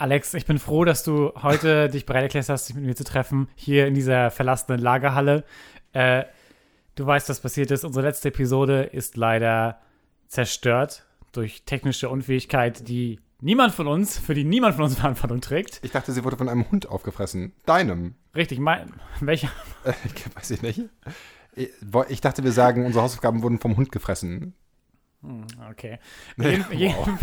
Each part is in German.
Alex, ich bin froh, dass du heute dich bereit erklärt hast, dich mit mir zu treffen, hier in dieser verlassenen Lagerhalle. Äh, du weißt, was passiert ist. Unsere letzte Episode ist leider zerstört durch technische Unfähigkeit, die niemand von uns, für die niemand von uns Verantwortung trägt. Ich dachte, sie wurde von einem Hund aufgefressen. Deinem. Richtig, mein, welcher? Äh, weiß ich nicht. Ich dachte, wir sagen, unsere Hausaufgaben wurden vom Hund gefressen. Hm, okay. Jeden, jeden,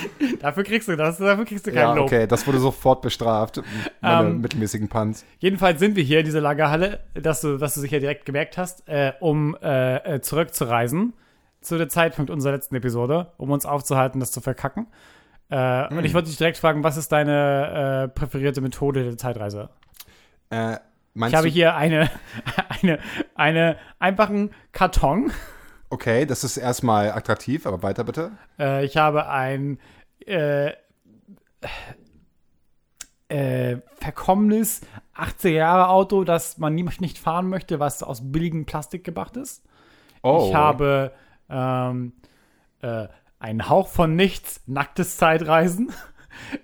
dafür kriegst du das, dafür kriegst du keinen ja, Lob. Okay, das wurde sofort bestraft, meine ähm, mittelmäßigen Punts. Jedenfalls sind wir hier in dieser Lagerhalle, dass du, dass du sicher direkt gemerkt hast, äh, um äh, äh, zurückzureisen zu der Zeitpunkt unserer letzten Episode, um uns aufzuhalten, das zu verkacken. Äh, hm. Und ich wollte dich direkt fragen, was ist deine äh, präferierte Methode der Zeitreise? Äh, ich habe hier eine, eine, eine einfachen Karton. Okay, das ist erstmal attraktiv, aber weiter bitte. Äh, ich habe ein äh, äh, verkommenes 80er Jahre Auto, das man nicht fahren möchte, was aus billigem Plastik gemacht ist. Oh. Ich habe ähm, äh, einen Hauch von nichts, nacktes Zeitreisen.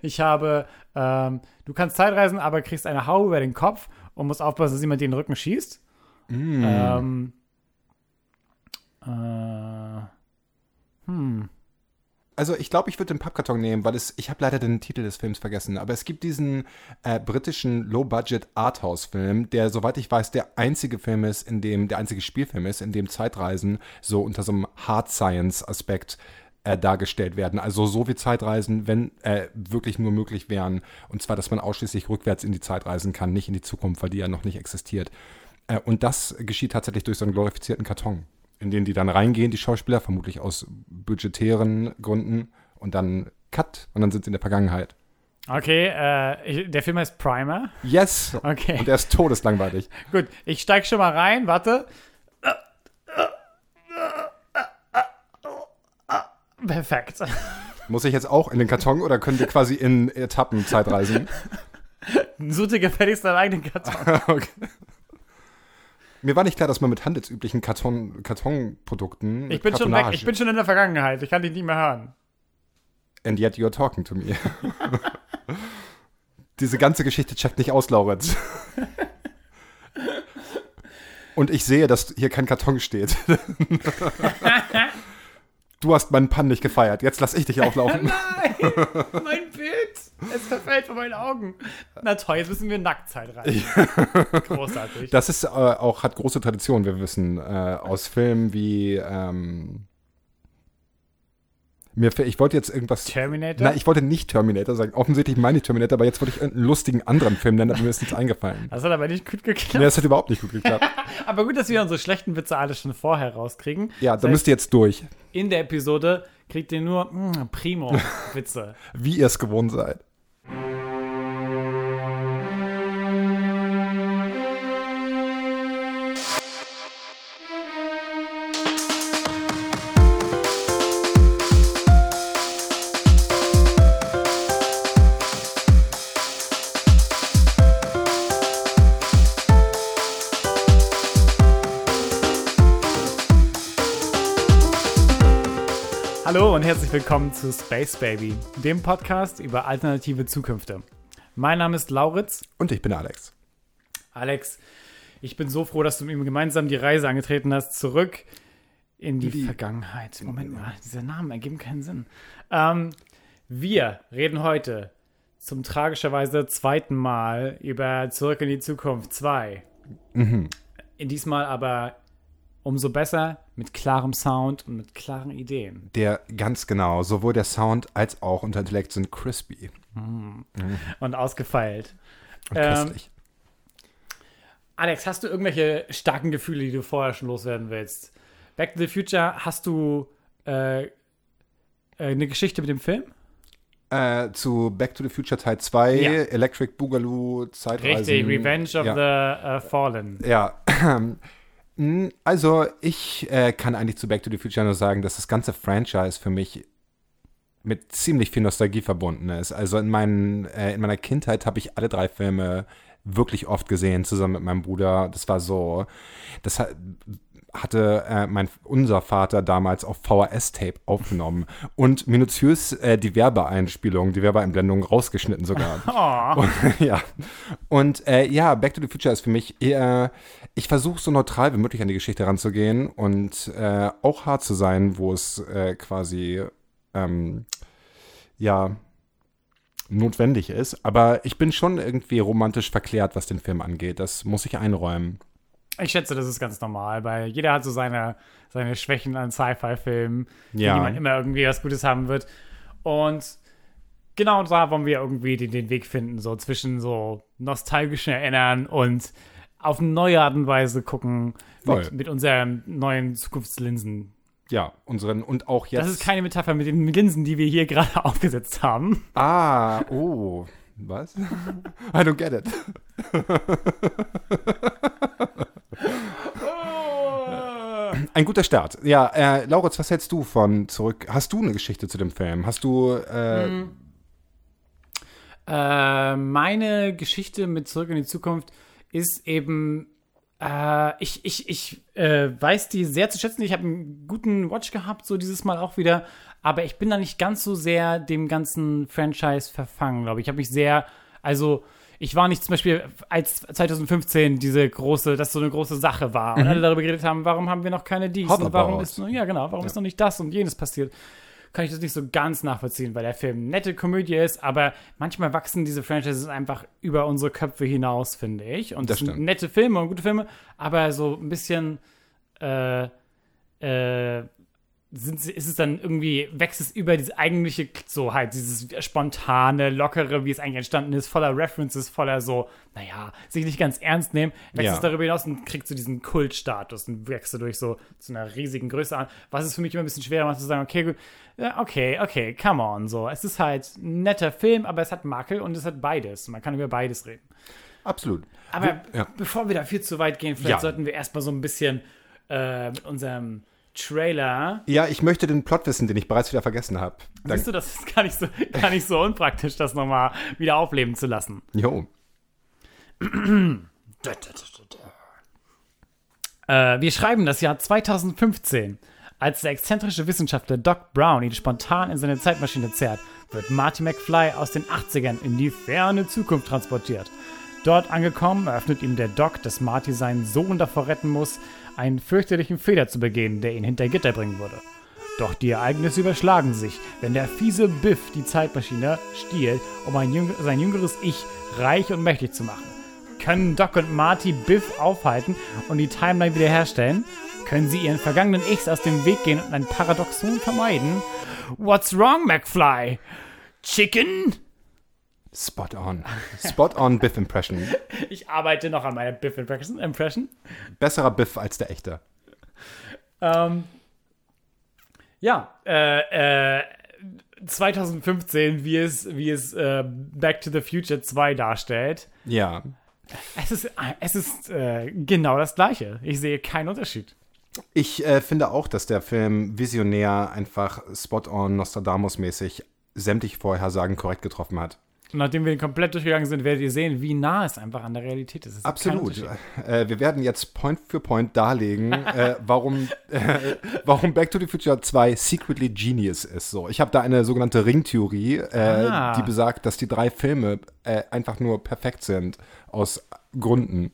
Ich habe, ähm, du kannst Zeitreisen, aber kriegst eine Haube über den Kopf und musst aufpassen, dass jemand dir den Rücken schießt. Mm. Ähm, äh, hm. Also ich glaube, ich würde den Pappkarton nehmen, weil es, ich habe leider den Titel des Films vergessen, aber es gibt diesen äh, britischen Low-Budget Arthouse-Film, der, soweit ich weiß, der einzige Film ist, in dem, der einzige Spielfilm ist, in dem Zeitreisen so unter so einem Hard Science-Aspekt äh, dargestellt werden. Also so wie Zeitreisen, wenn äh, wirklich nur möglich wären. Und zwar, dass man ausschließlich rückwärts in die Zeit reisen kann, nicht in die Zukunft, weil die ja noch nicht existiert. Äh, und das geschieht tatsächlich durch so einen glorifizierten Karton in den die dann reingehen, die Schauspieler, vermutlich aus budgetären Gründen, und dann Cut und dann sind sie in der Vergangenheit. Okay, äh, der Film heißt Primer. Yes. Okay. Und der ist todeslangweilig. Gut, ich steig schon mal rein, warte. Perfekt. Muss ich jetzt auch in den Karton oder können wir quasi in Etappen Zeitreisen? Such dir gefälligst deinen eigenen Karton. okay. Mir war nicht klar, dass man mit handelsüblichen Karton, Kartonprodukten. Ich bin schon weg, ich bin schon in der Vergangenheit. Ich kann dich nicht mehr hören. And yet you're talking to me. Diese ganze Geschichte checkt nicht aus, Lauritz. Und ich sehe, dass hier kein Karton steht. du hast meinen Pann nicht gefeiert. Jetzt lass ich dich auflaufen. Nein, mein Bild. Es verfällt vor meinen Augen. Na toll, jetzt müssen wir Nacktzeit rein. Großartig. Das ist äh, auch, hat große Tradition, wir wissen, äh, aus Filmen wie ähm, mir, ich wollte jetzt irgendwas. Terminator? Nein, ich wollte nicht Terminator sagen. Offensichtlich meine ich Terminator, aber jetzt wollte ich einen lustigen anderen Film nennen, aber mir ist nichts eingefallen. Das hat aber nicht gut geklappt. Nee, das hat überhaupt nicht gut geklappt. aber gut, dass wir unsere schlechten Witze alle schon vorher rauskriegen. Ja, da müsst ihr jetzt durch. In der Episode kriegt ihr nur mm, Primo-Witze. Wie ihr es gewohnt seid. Herzlich willkommen zu Space Baby, dem Podcast über alternative Zukünfte. Mein Name ist Lauritz. Und ich bin Alex. Alex, ich bin so froh, dass du mit ihm gemeinsam die Reise angetreten hast, zurück in die, die Vergangenheit. Moment mal, diese Namen ergeben keinen Sinn. Ähm, wir reden heute zum tragischerweise zweiten Mal über Zurück in die Zukunft 2. Mhm. Diesmal aber umso besser mit klarem Sound und mit klaren Ideen. Der ganz genau, sowohl der Sound als auch unser Intellekt sind crispy. Mm. Mm. Und ausgefeilt. Und ähm, Alex, hast du irgendwelche starken Gefühle, die du vorher schon loswerden willst? Back to the Future, hast du äh, äh eine Geschichte mit dem Film? Äh, zu Back to the Future Teil 2, ja. Electric Boogaloo, Zeitreisen. Richtig, Revenge of ja. the uh, Fallen. Ja, also, ich äh, kann eigentlich zu Back to the Future nur sagen, dass das ganze Franchise für mich mit ziemlich viel Nostalgie verbunden ist. Also in, meinen, äh, in meiner Kindheit habe ich alle drei Filme wirklich oft gesehen, zusammen mit meinem Bruder. Das war so, das hat, hatte äh, mein, unser Vater damals auf VHS-Tape aufgenommen und minutiös äh, die Werbeeinspielung, die Werbeeinblendung rausgeschnitten sogar. Oh. Und, ja. Und äh, ja, Back to the Future ist für mich eher, ich versuche so neutral wie möglich an die Geschichte ranzugehen und äh, auch hart zu sein, wo es äh, quasi ähm, ja notwendig ist. Aber ich bin schon irgendwie romantisch verklärt, was den Film angeht. Das muss ich einräumen. Ich schätze, das ist ganz normal, weil jeder hat so seine, seine Schwächen an Sci-Fi-Filmen, Ja. die man immer irgendwie was Gutes haben wird. Und genau da wollen wir irgendwie den, den Weg finden, so zwischen so nostalgischen Erinnern und auf eine neue Art und Weise gucken mit, mit unseren neuen Zukunftslinsen. Ja, unseren und auch jetzt. Das ist keine Metapher mit den Linsen, die wir hier gerade aufgesetzt haben. Ah, oh. Was? I don't get it. Ein guter Start. Ja, äh, Lauritz, was hältst du von zurück? Hast du eine Geschichte zu dem Film? Hast du, äh, Äh, meine Geschichte mit Zurück in die Zukunft ist eben, äh, ich, ich, ich äh, weiß die sehr zu schätzen. Ich habe einen guten Watch gehabt, so dieses Mal auch wieder. Aber ich bin da nicht ganz so sehr dem ganzen Franchise verfangen, glaube ich. Ich habe mich sehr, also ich war nicht zum Beispiel, als 2015 diese große, das so eine große Sache war und alle darüber geredet haben, warum haben wir noch keine dies und warum ist, ja genau, warum ist noch nicht das und jenes passiert? Kann ich das nicht so ganz nachvollziehen, weil der Film nette Komödie ist, aber manchmal wachsen diese Franchises einfach über unsere Köpfe hinaus, finde ich. Und Das das sind nette Filme und gute Filme, aber so ein bisschen äh, äh, sind, ist es dann irgendwie, wächst es über diese eigentliche, so halt, dieses spontane, lockere, wie es eigentlich entstanden ist, voller References, voller so, naja, sich nicht ganz ernst nehmen, wächst Ja. es darüber hinaus und kriegt so diesen Kultstatus und wächst dadurch so zu einer riesigen Größe an, was es für mich immer ein bisschen schwerer macht, zu sagen, okay, gut, okay, okay, come on, so. Es ist halt ein netter Film, aber es hat Makel und es hat beides. Man kann über beides reden. absolut. Aber Ja. bevor wir da viel zu weit gehen, vielleicht Ja. sollten wir erstmal so ein bisschen äh, mit unserem Trailer. Ja, ich möchte den Plot wissen, den ich bereits wieder vergessen habe. Siehst du, das ist gar nicht so, gar nicht so unpraktisch, das nochmal wieder aufleben zu lassen. Jo. Äh, wir schreiben das Jahr 2015. Als der exzentrische Wissenschaftler Doc Brown ihn spontan in seine Zeitmaschine zerrt, wird Marty McFly aus den 80ern in die ferne Zukunft transportiert. Dort angekommen, eröffnet ihm der Doc, dass Marty seinen Sohn davor retten muss, einen fürchterlichen Fehler zu begehen, der ihn hinter Gitter bringen würde. Doch die Ereignisse überschlagen sich, wenn der fiese Biff die Zeitmaschine stiehlt, um jüng sein jüngeres Ich reich und mächtig zu machen. Können Doc und Marty Biff aufhalten und die Timeline wiederherstellen? Können sie ihren vergangenen Ichs aus dem Weg gehen und ein Paradoxon vermeiden? What's wrong, McFly? Chicken? Spot on. Spot on Biff Impression. Ich arbeite noch an meiner Biff Impression. Besserer Biff als der echte. Ähm, ja, äh, äh, 2015, wie es, wie es äh, Back to the Future 2 darstellt. Ja. Es ist, es ist äh, genau das Gleiche. Ich sehe keinen Unterschied. Ich äh, finde auch, dass der Film visionär einfach spot-on Nostradamus-mäßig sämtliche Vorhersagen korrekt getroffen hat. Und nachdem wir den komplett durchgegangen sind, werdet ihr sehen, wie nah es einfach an der Realität ist. Ist Absolut. Äh, wir werden jetzt Point für Point darlegen, äh, warum, äh, warum Back to the Future 2 secretly genius ist. So, ich habe da eine sogenannte Ringtheorie, äh, Ah. die besagt, dass die drei Filme äh, einfach nur perfekt sind aus Gründen.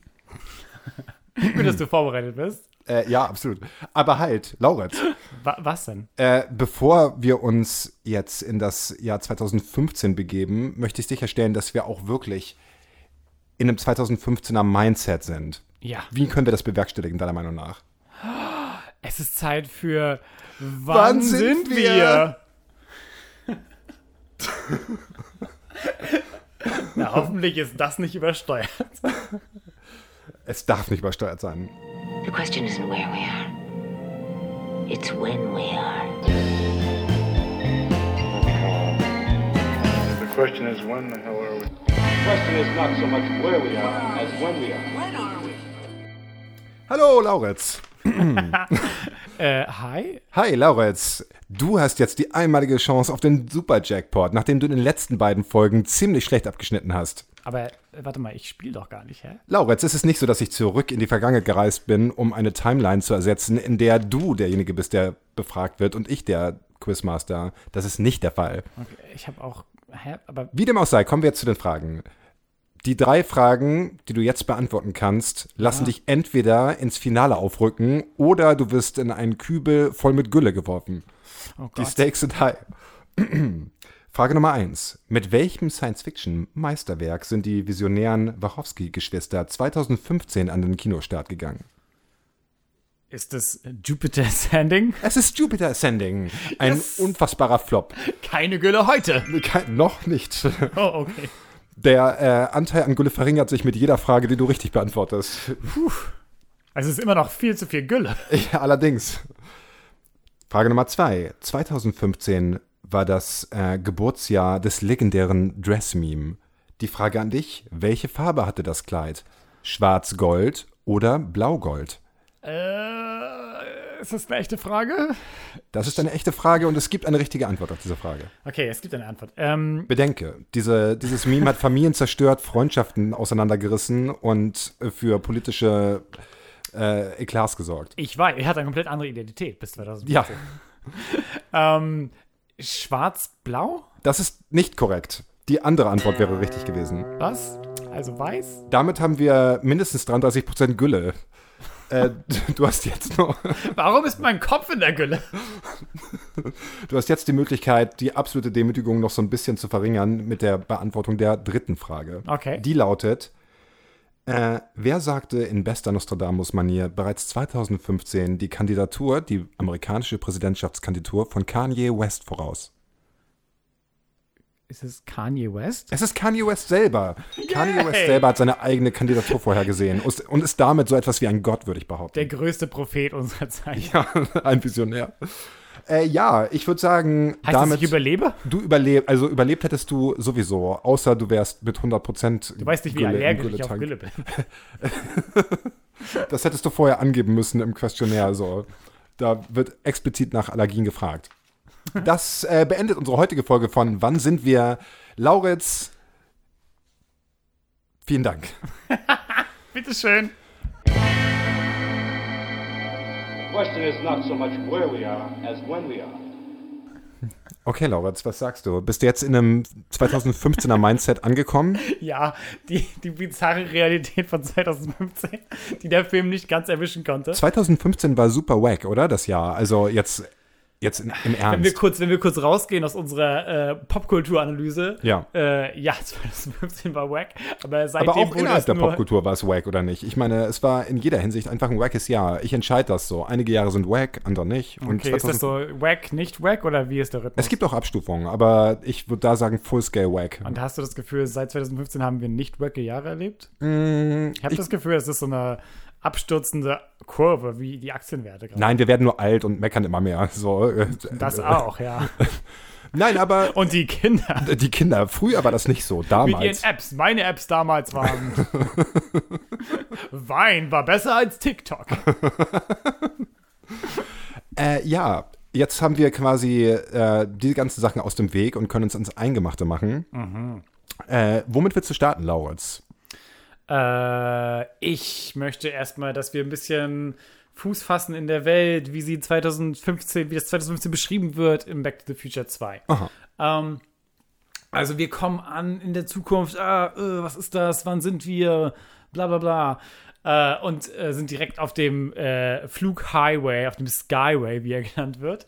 Gut, dass du vorbereitet bist. Äh, ja, absolut. Aber halt, Lauritz, Wa was denn? äh, bevor wir uns jetzt in das Jahr 2015 begeben, möchte ich sicherstellen, dass wir auch wirklich in einem 2015er Mindset sind. Ja, Wie können wir das bewerkstelligen, deiner Meinung nach? es ist Zeit für Wann, sind sind wir? wir? Na, hoffentlich ist das nicht übersteuert. Es darf nicht übersteuert sein. The question isn't where we are. It's when we are. The question is, when the hell are we? The question is not so much where we are as when we are. When are we? Hallo, Lauritz. Äh, hi? Hi, Lauritz. Du hast jetzt die einmalige Chance auf den Super-Jackpot, nachdem du in den letzten beiden Folgen ziemlich schlecht abgeschnitten hast. Aber äh, warte mal, ich spiele doch gar nicht, hä? Lauritz, es ist nicht so, dass ich zurück in die Vergangenheit gereist bin, um eine Timeline zu ersetzen, in der du derjenige bist, der befragt wird und ich der Quizmaster. Das ist nicht der Fall. Okay, ich habe auch. Hä? Aber Wie dem auch sei, kommen wir jetzt zu den Fragen. Die drei Fragen, die du jetzt beantworten kannst, lassen dich entweder ins Finale aufrücken oder du wirst in einen Kübel voll mit Gülle geworfen. oh Die. Stakes sind high. Frage Nummer eins: Mit welchem Science-Fiction-Meisterwerk sind die visionären Wachowski-Geschwister 2015 an den Kinostart gegangen? Ist das Jupiter Sanding? Es ist Jupiter Ascending. Ein Yes. unfassbarer Flop. Keine Gülle heute. Kein, noch nicht. Oh, okay. Der äh, Anteil an Gülle verringert sich mit jeder Frage, die du richtig beantwortest. Also es ist immer noch viel zu viel Gülle. Ja, allerdings. Frage Nummer zwei. 2015 war das äh, Geburtsjahr des legendären Dress-Meme. Die Frage an dich, welche Farbe hatte das Kleid? Schwarz-Gold oder Blau-Gold? Äh, ist das eine echte Frage? Das ist eine echte Frage und es gibt eine richtige Antwort auf diese Frage. Okay, es gibt eine Antwort. Ähm, Bedenke, diese, dieses Meme hat Familien zerstört, Freundschaften auseinandergerissen und für politische äh, Eklats gesorgt. ich weiß, er hat eine komplett andere Identität bis 2015. Ja, Ähm, Schwarz-Blau? das ist nicht korrekt. Die andere Antwort wäre richtig gewesen. Was? Also weiß? Damit haben wir mindestens 33% Gülle. Äh, du hast jetzt noch, Warum ist mein Kopf in der Gülle? du hast jetzt die Möglichkeit, die absolute Demütigung noch so ein bisschen zu verringern mit der Beantwortung der dritten Frage. Okay. Die lautet: äh, Wer sagte in bester Nostradamus-Manier bereits 2015 die Kandidatur, die amerikanische Präsidentschaftskandidatur von Kanye West voraus? Ist es Kanye West? Es ist Kanye West selber. Kanye Yay. West selber hat seine eigene Kandidatur vorhergesehen und und ist damit so etwas wie ein Gott, würde ich behaupten. Der größte Prophet unserer Zeit. Ja, ein Visionär. Äh, ja, ich würde sagen, Heißt damit das, ich überlebe? du überlebt, also überlebt hättest du sowieso, außer du wärst mit 100 Prozent. Du weißt nicht, wie allergisch ich auf Gülle bin. Das hättest du vorher angeben müssen im Questionnaire. So. Da wird explizit nach Allergien gefragt. Das äh, beendet unsere heutige Folge von Wann sind wir? Lauritz, vielen Dank. Bitteschön. The question is not so much where we are as when we are. Okay, Lauritz, was sagst du? Bist du jetzt in einem 2015er Mindset angekommen? Ja, die, die bizarre Realität von 2015, die der Film nicht ganz erwischen konnte. 2015 war super wack, oder? Das Jahr. Also jetzt, jetzt in, im Wenn wir, Ernst. kurz, wenn wir kurz rausgehen aus unserer äh, Popkulturanalyse, Ja. äh, ja, 2015 war wack, aber seitdem Aber auch innerhalb der Popkultur war es wack, oder nicht? Ich meine, es war in jeder Hinsicht einfach ein wackes Jahr. Ich entscheide das so. Einige Jahre sind wack, andere nicht. Und Okay, ist das so wack, nicht wack oder wie ist der Rhythmus? Es gibt auch Abstufungen, aber ich würde da sagen Full-Scale wack. Und hast du das Gefühl, seit 2015 haben wir nicht wacke Jahre erlebt? Mm, Ich habe das Gefühl, es ist so eine abstürzende Kurve, wie die Aktienwerte gerade. Nein, wir werden nur alt und meckern immer mehr. So, äh, Das äh, auch, ja. Nein, aber Und die Kinder die Kinder, früher war das nicht so, mit ihren damals. Apps. Meine Apps damals waren. Wein war besser als TikTok. Äh, ja, jetzt haben wir quasi äh, die ganzen Sachen aus dem Weg und können uns ans Eingemachte machen. Mhm. Äh, womit willst du starten, Lauritz? Äh, ich möchte erstmal, dass wir ein bisschen Fuß fassen in der Welt, wie sie 2015, wie das 2015 beschrieben wird in Back to the Future 2. Aha. Ähm, also wir kommen an in der Zukunft, ah, äh, was ist das, wann sind wir, bla bla bla. Äh, und äh, sind direkt auf dem äh, Flughighway, auf dem Skyway, wie er genannt wird.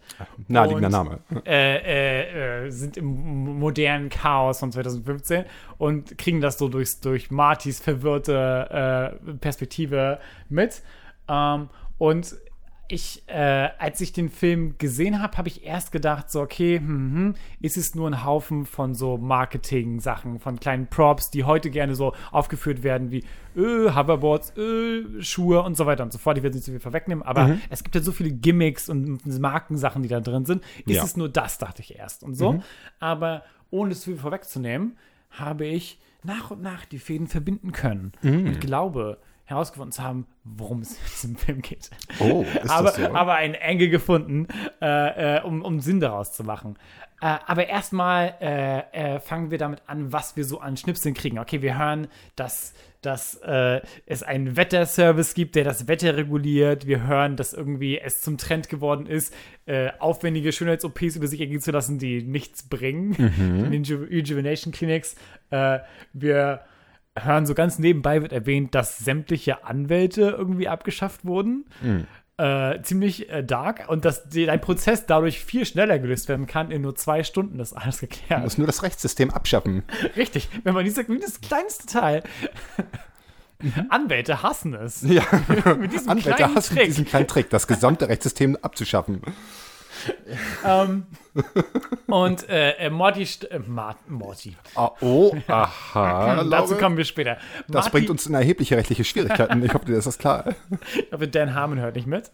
Naheliegender Name. Äh, äh, äh, sind im modernen Chaos von 2015 und kriegen das so durchs, durch Martys verwirrte Perspektive mit. Ähm, und ich, äh, als ich den Film gesehen habe, habe ich erst gedacht, so, okay, hm, hm, ist es nur ein Haufen von so Marketing-Sachen, von kleinen Props, die heute gerne so aufgeführt werden wie äh, Hoverboards, äh, Schuhe und so weiter und so fort. Ich will jetzt nicht zu viel vorwegnehmen, aber es gibt ja so viele Gimmicks und Markensachen, die da drin sind. Ist Ja. es nur das, dachte ich erst und so. Aber ohne zu viel vorwegzunehmen, habe ich nach und nach die Fäden verbinden können und glaube, herausgefunden zu haben, worum es in diesem Film geht. Oh, ist aber, das so? aber ein Engel gefunden, äh, äh, um, um Sinn daraus zu machen. Äh, aber erstmal äh, äh, fangen wir damit an, was wir so an Schnipseln kriegen. Okay, wir hören, dass, dass äh, es einen Wetterservice gibt, der das Wetter reguliert. Wir hören, dass irgendwie es zum Trend geworden ist, aufwendige Schönheits-OPs über sich ergehen zu lassen, die nichts bringen. In den Reju Rejuvenation Clinics. Wir hören so ganz nebenbei wird erwähnt, dass sämtliche Anwälte irgendwie abgeschafft wurden. Äh, ziemlich äh, dark und dass die, dein Prozess dadurch viel schneller gelöst werden kann. In nur zwei Stunden ist alles geklärt. muss nur das Rechtssystem abschaffen. Richtig, wenn man diese, das kleinste Teil. Anwälte hassen es. Ja, Mit diesem Anwälte hassen Trick. diesen kleinen Trick, das gesamte Rechtssystem abzuschaffen. Ähm, und äh, äh, Morty, äh, Morty. Ah, oh, aha. Dazu kommen wir später. Das Marty- bringt uns in erhebliche rechtliche Schwierigkeiten. Ich hoffe, dir ist das klar. Ich hoffe, Dan Harmon hört nicht mit.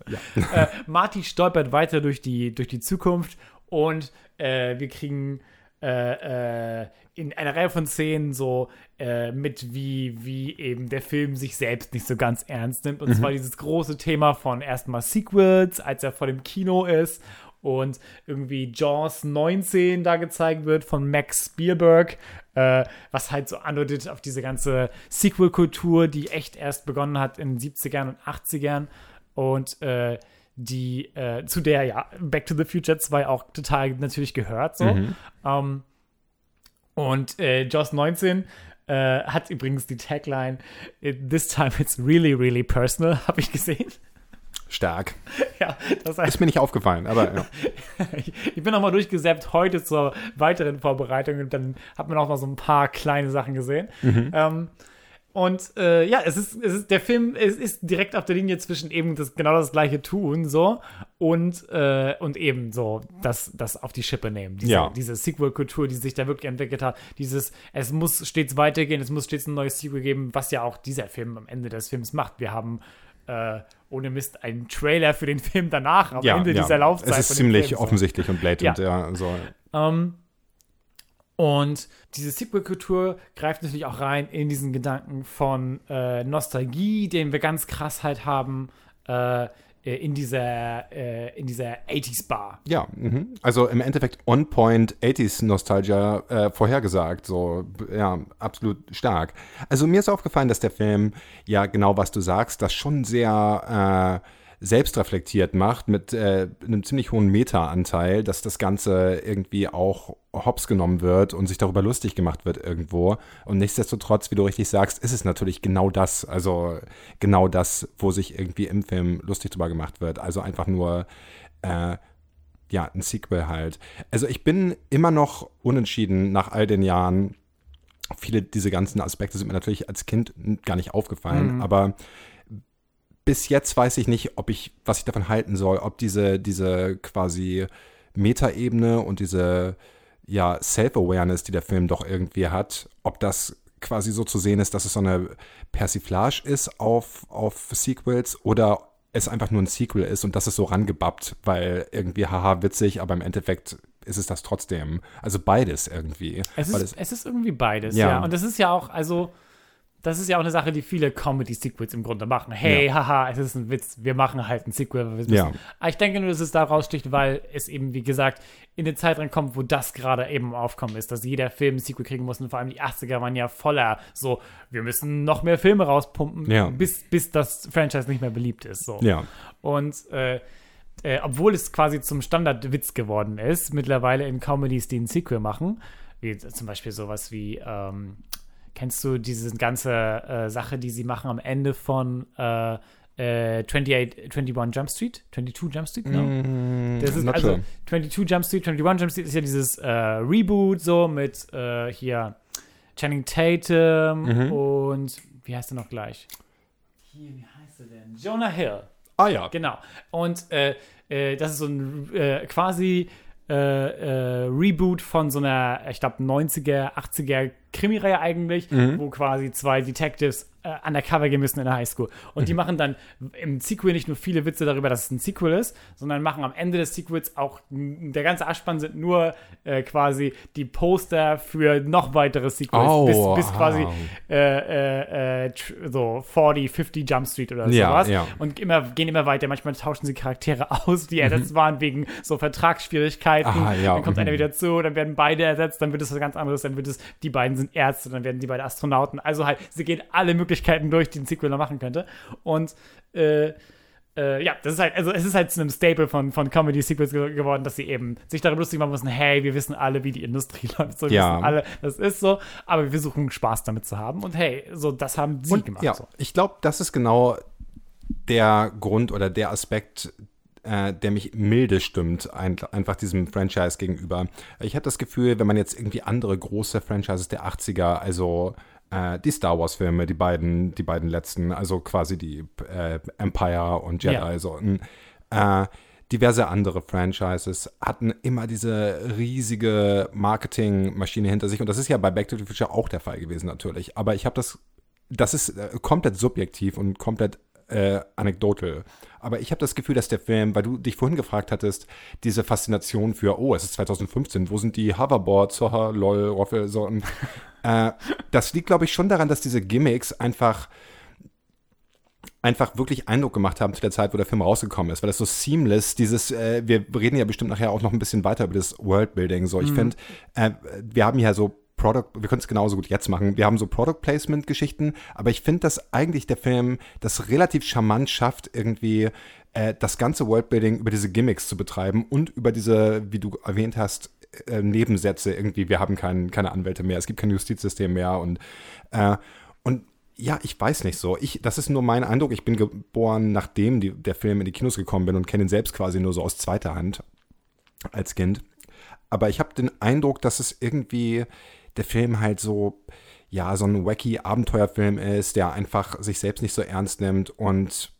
Äh, Marty stolpert weiter durch die, durch die Zukunft und äh, wir kriegen äh, äh, in einer Reihe von Szenen so äh, mit, wie, wie eben der Film sich selbst nicht so ganz ernst nimmt. Und zwar dieses große Thema von erstmal Sequels, als er vor dem Kino ist und irgendwie Jaws 19 da gezeigt wird von Max Spielberg, äh, was halt so andeutet auf diese ganze Sequel-Kultur, die echt erst begonnen hat in den 70ern und 80ern und äh, die äh, zu der ja Back to the Future 2 auch total natürlich gehört so. Ähm, und äh, Jaws 19 äh, hat übrigens die Tagline This time it's really, really personal, habe ich gesehen. Stark. ja, das heißt, Ist mir nicht aufgefallen, aber ja. ich, ich bin nochmal durchgesäppt heute zur weiteren Vorbereitung und dann hat man auch noch so ein paar kleine Sachen gesehen. Ähm, und äh, ja, es ist, es ist der Film, es ist direkt auf der Linie zwischen eben das genau das gleiche tun so und äh, und eben so das das auf die Schippe nehmen. Diese, Ja. diese Sequel-Kultur, die sich da wirklich entwickelt hat. Dieses, es muss stets weitergehen, es muss stets ein neues Sequel geben, was ja auch dieser Film am Ende des Films macht. Wir haben äh, ohne Mist einen Trailer für den Film danach am ja, Ende ja. dieser Laufzeit. Es ist ziemlich Film, so. offensichtlich und blatant, ja. so. Ähm, und diese Sequel-Kultur greift natürlich auch rein in diesen Gedanken von äh, Nostalgie, den wir ganz krass halt haben äh, in dieser, äh, in dieser 80s-Bar. Ja, mhm. also im Endeffekt on-point 80s Nostalgia äh, vorhergesagt, so, ja, absolut stark. Also mir ist aufgefallen, dass der Film, ja, genau was du sagst, das schon sehr äh, selbstreflektiert macht, mit äh, einem ziemlich hohen Meta-Anteil, dass das Ganze irgendwie auch hops genommen wird und sich darüber lustig gemacht wird irgendwo. Und nichtsdestotrotz, wie du richtig sagst, ist es natürlich genau das, also genau das, wo sich irgendwie im Film lustig drüber gemacht wird. Also einfach nur äh, ja, ein Sequel halt. Also ich bin immer noch unentschieden nach all den Jahren. Viele diese ganzen Aspekte sind mir natürlich als Kind gar nicht aufgefallen, aber bis jetzt weiß ich nicht, ob ich, was ich davon halten soll, ob diese, diese quasi Metaebene und diese ja, Self-Awareness, die der Film doch irgendwie hat, ob das quasi so zu sehen ist, dass es so eine Persiflage ist auf, auf Sequels oder es einfach nur ein Sequel ist und dass es so rangebappt, weil irgendwie haha witzig, aber im Endeffekt ist es das trotzdem. Also beides irgendwie. Es ist, es ist irgendwie beides, Ja. ja. Und das ist ja auch, also, das ist ja auch eine Sache, die viele Comedy-Sequels im Grunde machen. Hey, Ja. haha, es ist ein Witz, wir machen halt ein Sequel, Ja. Aber ich denke nur, dass es da raussticht, weil es eben, wie gesagt, in den Zeit kommt, wo das gerade eben aufkommen ist, dass jeder Film ein Sequel kriegen muss. Und vor allem die 80er waren ja voller so, wir müssen noch mehr Filme rauspumpen, Ja. bis, bis das Franchise nicht mehr beliebt ist. So. Ja. Und äh, äh, obwohl es quasi zum Standardwitz geworden ist, mittlerweile in Comedies, die ein Sequel machen, wie zum Beispiel sowas wie, ähm, kennst du diese ganze äh, Sache, die sie machen am Ende von äh, äh, 28, 21 Jump Street? 22 Jump Street? No? das ist also sure. 22 Jump Street, 21 Jump Street ist ja dieses äh, Reboot so mit äh, hier Channing Tatum Mhm. und wie heißt er noch gleich? Hier, wie heißt er denn? Jonah Hill. Ah ja. Genau. Und äh, äh, das ist so ein quasi Reboot von so einer, ich glaube, 90er, 80er Krimireihe eigentlich, Mhm. wo quasi zwei Detectives äh, undercover gehen müssen in der Highschool. Und Mhm. die machen dann im Sequel nicht nur viele Witze darüber, dass es ein Sequel ist, sondern machen am Ende des Sequels auch, der ganze Abspann sind nur äh, quasi die Poster für noch weitere Sequels, Oh, bis, bis quasi äh, äh, äh, so 40, 50 Jump Street oder Ja, sowas. ja. Und immer, gehen immer weiter. Manchmal tauschen sie Charaktere aus, die ersetzt waren wegen so Vertragsschwierigkeiten. Aha, ja, Dann kommt mhm. einer wieder zu, dann werden beide ersetzt, dann wird es was ganz anderes, dann wird es, die beiden sind Ärzte, dann werden die beiden Astronauten. Also halt, sie gehen alle Möglichkeiten durch, die ein Sequel noch machen könnte. Und äh, äh, ja, das ist halt, also es ist halt zu einem Staple von, von Comedy-Sequels ge geworden, dass sie eben sich darüber lustig machen müssen, hey, wir wissen alle, wie die Industrie läuft, so, wir Ja. wissen alle, das ist so, aber wir versuchen Spaß damit zu haben und hey, so, das haben sie Und, gemacht. ja, So. ich glaube, das ist genau der Grund oder der Aspekt, äh, der mich milde stimmt, ein, einfach diesem Franchise gegenüber. Ich habe das Gefühl, wenn man jetzt irgendwie andere große Franchises der 80er, also äh, die Star Wars-Filme, die beiden, die beiden letzten, also quasi die äh, Empire und Jedi, Ja. so, und, äh, diverse andere Franchises hatten immer diese riesige Marketingmaschine hinter sich. Und das ist ja bei Back to the Future auch der Fall gewesen, natürlich. Aber ich habe das, das ist äh, komplett subjektiv und komplett äh, anekdotal. Aber ich habe das Gefühl, dass der Film, weil du dich vorhin gefragt hattest, diese Faszination für, oh, es ist 2015, wo sind die Hoverboards, haha, lol, Roffel, so. Äh, das liegt, glaube ich, schon daran, dass diese Gimmicks einfach einfach wirklich Eindruck gemacht haben zu der Zeit, wo der Film rausgekommen ist, weil das so seamless, dieses, äh, wir reden ja bestimmt nachher auch noch ein bisschen weiter über das Worldbuilding, so, ich finde, äh, wir haben ja so Product, wir können es genauso gut jetzt machen, wir haben so Product Placement Geschichten, aber ich finde, dass eigentlich der Film das relativ charmant schafft, irgendwie äh, das ganze Worldbuilding über diese Gimmicks zu betreiben und über diese, wie du erwähnt hast, äh, Nebensätze irgendwie, wir haben kein, keine Anwälte mehr, es gibt kein Justizsystem mehr und äh, und ja, ich weiß nicht so. Ich, das ist nur mein Eindruck. Ich bin geboren, nachdem die, der Film in die Kinos gekommen bin und kenne ihn selbst quasi nur so aus zweiter Hand als Kind. Aber ich habe den Eindruck, dass es irgendwie der Film halt so, ja, so ein wacky Abenteuerfilm ist, der einfach sich selbst nicht so ernst nimmt und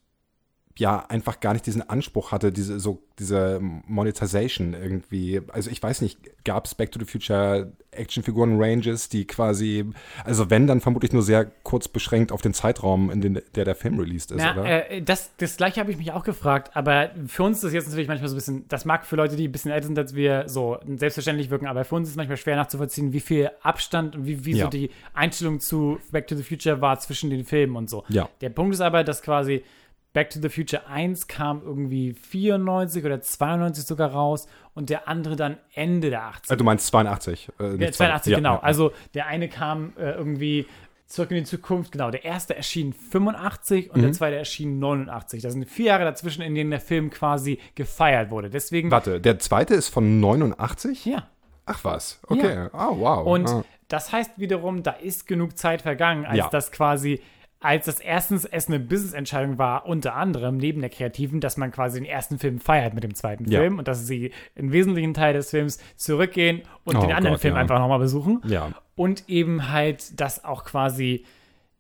ja, einfach gar nicht diesen Anspruch hatte, diese, so, diese Monetization irgendwie. Also ich weiß nicht, gab es Back to the Future Actionfiguren Ranges, die quasi, also wenn, dann vermutlich nur sehr kurz beschränkt auf den Zeitraum, in den der der Film released ist, Na, oder? äh, das, das gleiche habe ich mich auch gefragt, aber für uns ist das jetzt natürlich manchmal so ein bisschen, das mag für Leute, die ein bisschen älter sind als wir, so selbstverständlich wirken, aber für uns ist es manchmal schwer nachzuvollziehen, wie viel Abstand und wie, wie Ja. so die Einstellung zu Back to the Future war zwischen den Filmen und so. Ja. Der Punkt ist aber, dass quasi Back to the Future 1 kam irgendwie 94 oder 92 sogar raus und der andere dann Ende der 80er. Äh, du meinst 82. Äh, Ja, nicht 82, ja, genau. ja. Also der eine kam äh, irgendwie zurück in die Zukunft, genau. Der erste erschien 85 und Mhm. der zweite erschien 89. Da sind vier Jahre dazwischen, in denen der Film quasi gefeiert wurde. Deswegen. Warte, der zweite ist von 89? Ja. Ach was, okay. Oh, wow. Und ah. das heißt wiederum, da ist genug Zeit vergangen, als Ja. das quasi, als das erstens es eine Business-Entscheidung war, unter anderem neben der kreativen, dass man quasi den ersten Film feiert mit dem zweiten Ja. Film und dass sie einen wesentlichen Teil des Films zurückgehen und Oh den anderen Gott, Film ja. einfach nochmal besuchen. Ja. Und eben halt, dass auch quasi,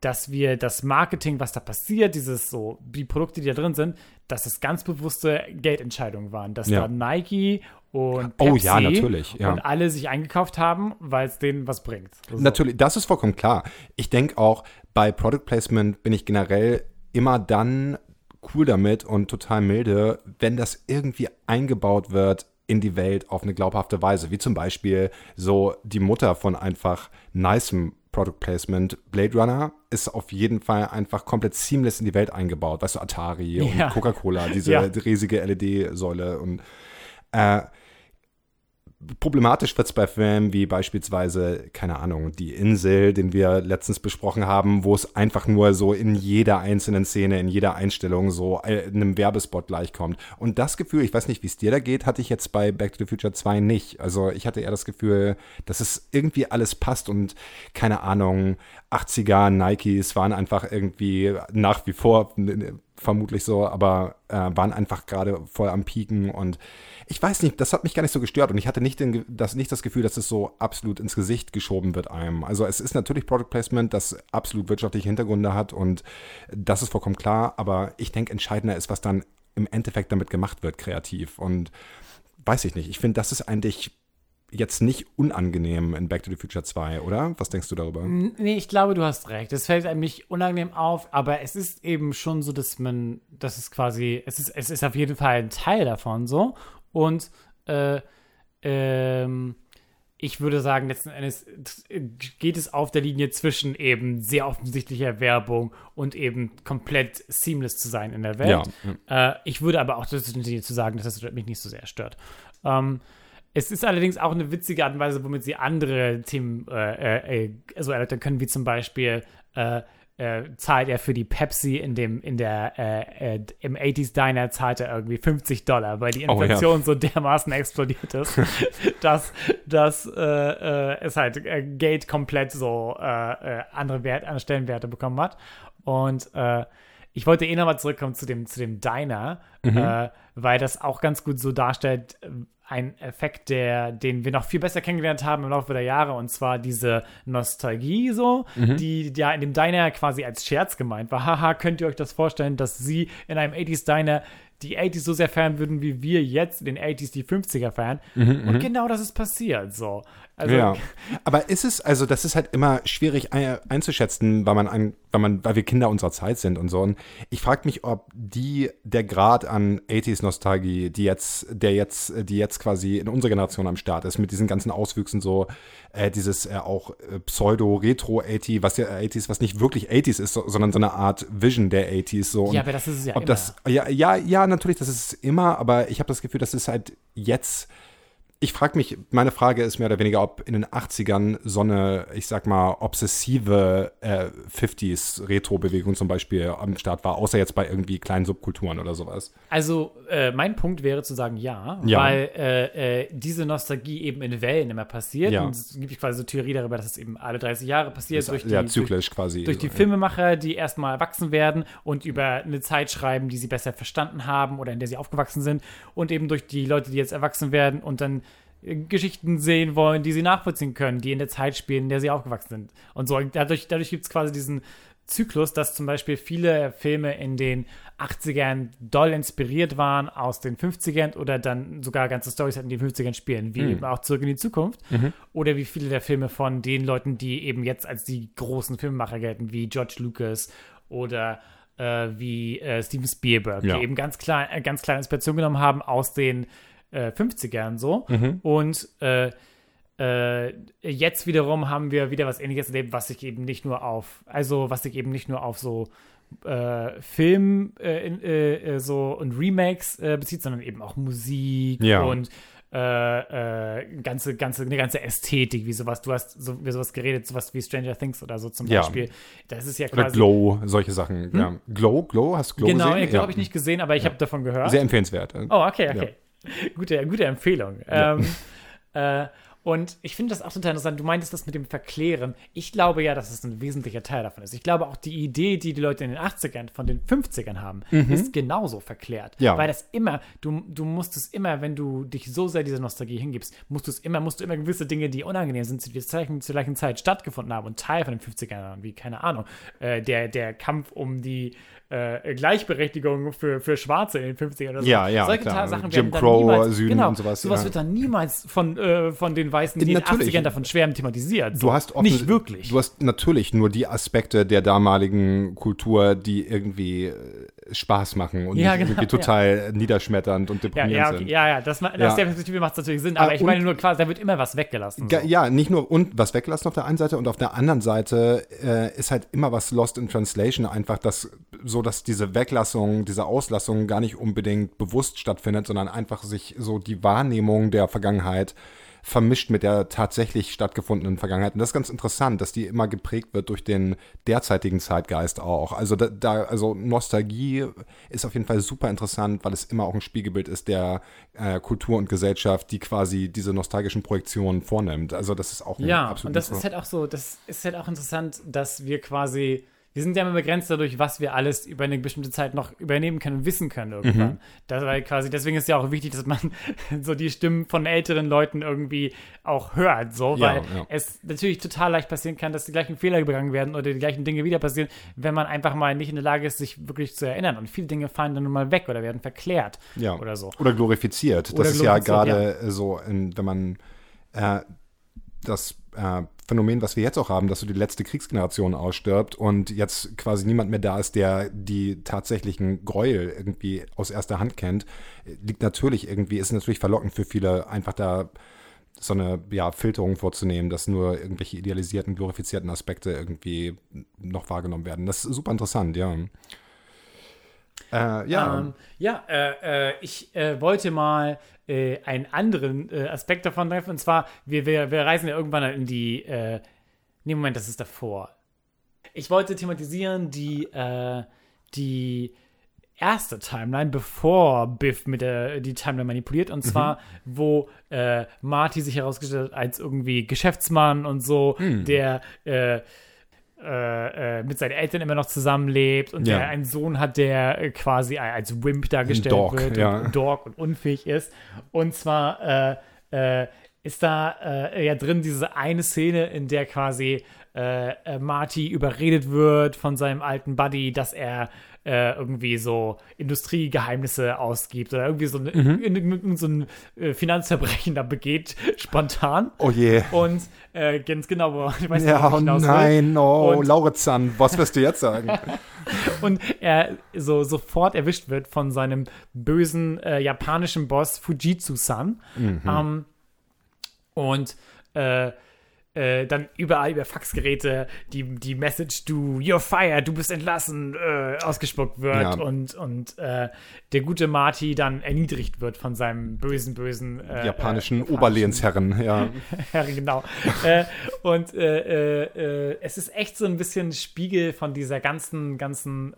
dass wir das Marketing, was da passiert, dieses so, die Produkte, die da drin sind, dass es ganz bewusste Geldentscheidungen waren. Dass Ja. da Nike und Oh Pepsi ja, natürlich, ja. und alle sich eingekauft haben, weil es denen was bringt. So. Natürlich, das ist vollkommen klar. Ich denke auch, bei Product Placement bin ich generell immer dann cool damit und total milde, wenn das irgendwie eingebaut wird in die Welt auf eine glaubhafte Weise. Wie zum Beispiel so die Mutter von einfach nicem Product Placement. Blade Runner ist auf jeden Fall einfach komplett seamless in die Welt eingebaut. Weißt du, Atari und Ja. Coca-Cola, diese Ja. riesige LED-Säule und äh, Problematisch wird es bei Filmen wie beispielsweise, keine Ahnung, Die Insel, den wir letztens besprochen haben, wo es einfach nur so in jeder einzelnen Szene, in jeder Einstellung so äh, einem Werbespot gleichkommt. Und das Gefühl, ich weiß nicht, wie es dir da geht, hatte ich jetzt bei Back to the Future 2 nicht. Also ich hatte eher das Gefühl, dass es irgendwie alles passt und keine Ahnung, 80er Nikes waren einfach irgendwie nach wie vor vermutlich so, aber äh, waren einfach gerade voll am Pieken und ich weiß nicht, das hat mich gar nicht so gestört und ich hatte nicht, den, das, nicht das Gefühl, dass es so absolut ins Gesicht geschoben wird einem. Also es ist natürlich Product Placement, das absolut wirtschaftliche Hintergründe hat und das ist vollkommen klar, aber ich denke, entscheidender ist, was dann im Endeffekt damit gemacht wird, kreativ und weiß ich nicht. Ich finde, das ist eigentlich jetzt nicht unangenehm in Back to the Future 2, oder? Was denkst du darüber? Nee, ich glaube, du hast recht. Es fällt einem nicht unangenehm auf, aber es ist eben schon so, dass man, das ist quasi, es ist, es ist auf jeden Fall ein Teil davon so. Und äh, ähm, ich würde sagen, letzten Endes geht es auf der Linie zwischen eben sehr offensichtlicher Werbung und eben komplett seamless zu sein in der Welt. Ja. Äh, ich würde aber auch das zu sagen, dass das mich nicht so sehr stört. Ähm, es ist allerdings auch eine witzige Art und Weise, womit sie andere Themen äh, äh, also erläutern können, wie zum Beispiel äh, äh, zahlt er für die Pepsi in dem, in der, äh, äh, im 80s Diner zahlt er irgendwie 50 Dollar, weil die Inflation oh, ja. so dermaßen explodiert ist, dass, dass äh, äh, es halt äh, Geld komplett so andere, Wert, andere Stellenwerte bekommen hat. Und ich wollte eh nochmal zurückkommen zu dem, zu dem Diner, mhm. weil das auch ganz gut so darstellt, ein Effekt, der, den wir noch viel besser kennengelernt haben im Laufe der Jahre, und zwar diese Nostalgie so, mhm. die ja in dem Diner quasi als Scherz gemeint war. Haha, könnt ihr euch das vorstellen, dass sie in einem 80s Diner die 80s so sehr feiern würden, wie wir jetzt in den 80s die 50er feiern. Mhm, und mhm. genau das ist passiert so. Also, ja. Aber ist es, also das ist halt immer schwierig einzuschätzen, weil man, ein, weil man, weil wir Kinder unserer Zeit sind und so. Und ich frage mich, ob die, der Grad an 80s-Nostalgie, die jetzt, der jetzt, die jetzt quasi in unserer Generation am Start ist, mit diesen ganzen Auswüchsen so, äh, dieses äh, auch äh, Pseudo-Retro-80, was ja 80s, was nicht wirklich 80s ist, so, sondern so eine Art Vision der 80s. So. Ja, aber das ist es ja ob immer. Das, ja, ja, ja, natürlich, das ist es immer, aber ich habe das Gefühl, das ist halt jetzt ich frage mich, meine Frage ist mehr oder weniger, ob in den 80ern so eine, ich sag mal, obsessive äh, 50s-Retro-Bewegung zum Beispiel am Start war, außer jetzt bei irgendwie kleinen Subkulturen oder sowas. Also, äh, mein Punkt wäre zu sagen, ja, ja. weil äh, äh diese Nostalgie eben in Wellen immer passiert. Ja. Und es gibt quasi so Theorie darüber, dass es eben alle 30 Jahre passiert. durch die, ja, zyklisch durch, quasi. Durch die Filmemacher, die erstmal erwachsen werden und über eine Zeit schreiben, die sie besser verstanden haben oder in der sie aufgewachsen sind. Und eben durch die Leute, die jetzt erwachsen werden und dann Geschichten sehen wollen, die sie nachvollziehen können, die in der Zeit spielen, in der sie aufgewachsen sind. Und so, dadurch, dadurch gibt es quasi diesen Zyklus, dass zum Beispiel viele Filme in den 80ern doll inspiriert waren aus den 50ern oder dann sogar ganze Storys in den 50ern spielen, wie mhm. eben auch Zurück in die Zukunft. Mhm. Oder wie viele der Filme von den Leuten, die eben jetzt als die großen Filmemacher gelten, wie George Lucas oder äh, wie äh, Steven Spielberg, ja. die eben ganz, klein, äh, ganz kleine Inspiration genommen haben aus den äh, 50ern so. Mhm. Und äh, äh, jetzt wiederum haben wir wieder was ähnliches erlebt, was sich eben nicht nur auf, also was sich eben nicht nur auf so äh, Film äh, äh, so und Remakes bezieht, sondern eben auch Musik ja. und ganze, ganze, eine ganze Ästhetik, wie sowas, du hast so, wie sowas geredet, sowas wie Stranger Things oder so zum ja. Beispiel. Das ist ja quasi. Oder Glow, solche Sachen. Hm? Ja. Glow, Glow, hast du Glow genau, gesehen? Genau, Glow ja. habe ich nicht gesehen, aber ich habe davon gehört. Sehr empfehlenswert. Oh, okay, okay gute, gute Empfehlung. Ja. Ähm, äh, und ich finde das auch total interessant. Du meintest das mit dem Verklären. Ich glaube ja, dass es ein wesentlicher Teil davon ist. Ich glaube auch die Idee, die die Leute in den 80ern von den 50ern haben, mhm. ist genauso verklärt. Ja. Weil das immer, du, du musst es immer, wenn du dich so sehr dieser Nostalgie hingibst, musst du es immer, musst du immer gewisse Dinge, die unangenehm sind, zu der Zeichen, zur gleichen Zeit stattgefunden haben und Teil von den 50ern waren, wie, keine Ahnung, äh, der, der Kampf um die äh, Gleichberechtigung für, für Schwarze in den 50ern oder so. Ja, ja, Solche klar. Sachen Jim Crow, niemals, Süden genau, und sowas. Sowas ja. wird dann niemals von, äh, von den Weißen, die natürlich. in den 80ern davon schwärmen, thematisiert. So. Du hast oft, nicht wirklich. Du hast natürlich nur die Aspekte der damaligen Kultur, die irgendwie äh, Spaß machen und ja, genau, total ja. niederschmetternd und deprimierend ja, okay, sind. Ja, ja, das, aus ja. der Perspektive macht es natürlich Sinn, aber ah, ich meine nur quasi, da wird immer was weggelassen. So. Ja, nicht nur und was weggelassen auf der einen Seite und auf der anderen Seite äh, ist halt immer was lost in translation, einfach das, so dass diese Weglassung, diese Auslassung gar nicht unbedingt bewusst stattfindet, sondern einfach sich so die Wahrnehmung der Vergangenheit vermischt mit der tatsächlich stattgefundenen Vergangenheit. Und das ist ganz interessant, dass die immer geprägt wird durch den derzeitigen Zeitgeist auch. Also da, da also Nostalgie ist auf jeden Fall super interessant, weil es immer auch ein Spiegelbild ist der äh, Kultur und Gesellschaft, die quasi diese nostalgischen Projektionen vornimmt. Also das ist auch ja und das ist halt auch so, das ist halt auch interessant, dass wir quasi wir sind ja immer begrenzt dadurch, was wir alles über eine bestimmte Zeit noch übernehmen können und wissen können irgendwann. Mhm. Das war quasi, deswegen ist ja auch wichtig, dass man so die Stimmen von älteren Leuten irgendwie auch hört, so, weil ja, ja. es natürlich total leicht passieren kann, dass die gleichen Fehler begangen werden oder die gleichen Dinge wieder passieren, wenn man einfach mal nicht in der Lage ist, sich wirklich zu erinnern. Und viele Dinge fallen dann nun mal weg oder werden verklärt ja. oder so. Oder glorifiziert. Oder das glorifiziert, ist ja gerade so, in, wenn man äh, das äh, Phänomen, was wir jetzt auch haben, dass so die letzte Kriegsgeneration ausstirbt und jetzt quasi niemand mehr da ist, der die tatsächlichen Gräuel irgendwie aus erster Hand kennt, liegt natürlich irgendwie, ist natürlich verlockend für viele, einfach da so eine ja, Filterung vorzunehmen, dass nur irgendwelche idealisierten, glorifizierten Aspekte irgendwie noch wahrgenommen werden. Das ist super interessant, ja. Äh, ja. Ähm, ja, äh, äh, ich äh, wollte mal äh, einen anderen äh, Aspekt davon treffen. Und zwar, wir, wir, wir reisen ja irgendwann in die. Äh, nee, Moment, das ist davor. Ich wollte thematisieren die, die erste Timeline, bevor Biff mit der die Timeline manipuliert. Und zwar, mhm. wo Marty sich herausgestellt hat als irgendwie Geschäftsmann und so, mhm. der äh, äh, mit seinen Eltern immer noch zusammenlebt und ja. der einen Sohn hat, der äh, quasi als Wimp dargestellt Dog, wird ja. und Dog und unfähig ist. Und zwar äh, äh, ist da äh, ja drin diese eine Szene, in der quasi Marty überredet wird von seinem alten Buddy, dass er äh, irgendwie so Industriegeheimnisse ausgibt oder irgendwie so, eine, mhm. so ein äh, Finanzverbrechen da begeht, spontan. Oh je. Und äh, ganz genau, ich weiß ja, nicht, oh nein, oh, und, Laurizan, was wirst du jetzt sagen? und er so sofort erwischt wird von seinem bösen äh, japanischen Boss Fujitsu-san. Mhm. Ähm, und äh, äh, dann überall über Faxgeräte die, die Message, du, you're fired, du bist entlassen, äh, ausgespuckt wird ja. und, und äh, der gute Marty dann erniedrigt wird von seinem bösen, bösen äh, japanischen äh, Oberlehnsherren, ja. Herren, genau. und es ist echt so ein bisschen Spiegel von dieser ganzen, ganzen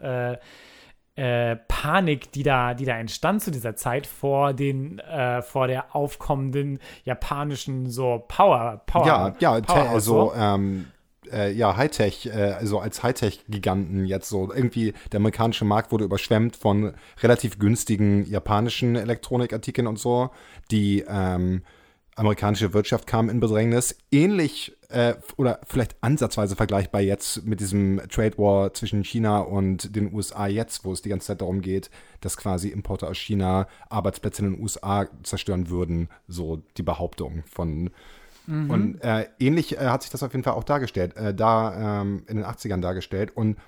äh, Panik, die da, die da entstand zu dieser Zeit vor den, äh, vor der aufkommenden japanischen so Power, Power. Ja, ja, Power also ähm, äh, ja, Hightech, äh, also als Hightech-Giganten jetzt so. Irgendwie der amerikanische Markt wurde überschwemmt von relativ günstigen japanischen Elektronikartikeln und so, die ähm, amerikanische Wirtschaft kam in Bedrängnis. Ähnlich äh, oder vielleicht ansatzweise vergleichbar jetzt mit diesem Trade War zwischen China und den USA jetzt, wo es die ganze Zeit darum geht, dass quasi Importe aus China Arbeitsplätze in den USA zerstören würden. So die Behauptung von. Mhm. Und äh, ähnlich äh, hat sich das auf jeden Fall auch dargestellt, äh, da ähm, in den 80ern dargestellt. Und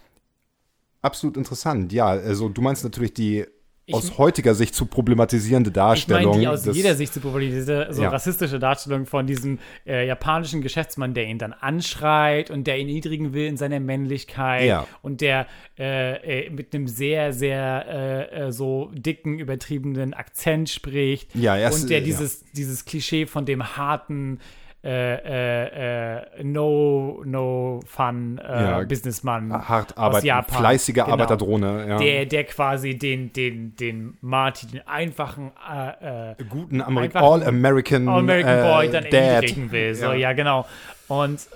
absolut interessant. Ja, also du meinst natürlich die aus heutiger Sicht zu problematisierende Darstellung. Ich meine, die aus jeder Sicht zu problematisierende, so ja. rassistische Darstellung von diesem äh, japanischen Geschäftsmann, der ihn dann anschreit und der ihn niedrigen will in seiner Männlichkeit ja. und der äh, äh, mit einem sehr, sehr äh, äh, so dicken, übertriebenen Akzent spricht. Ja, erst, und der dieses, dieses Klischee von dem harten äh, äh, no, no fun äh, ja, Businessmann. Hart arbeiten, fleißige genau, Arbeiterdrohne. Ja. Der, der quasi den, den, den Marty, den einfachen, äh, äh, guten Ameri All-American All -American Boy dann erniedrigen will. So, ja. ja, genau. Und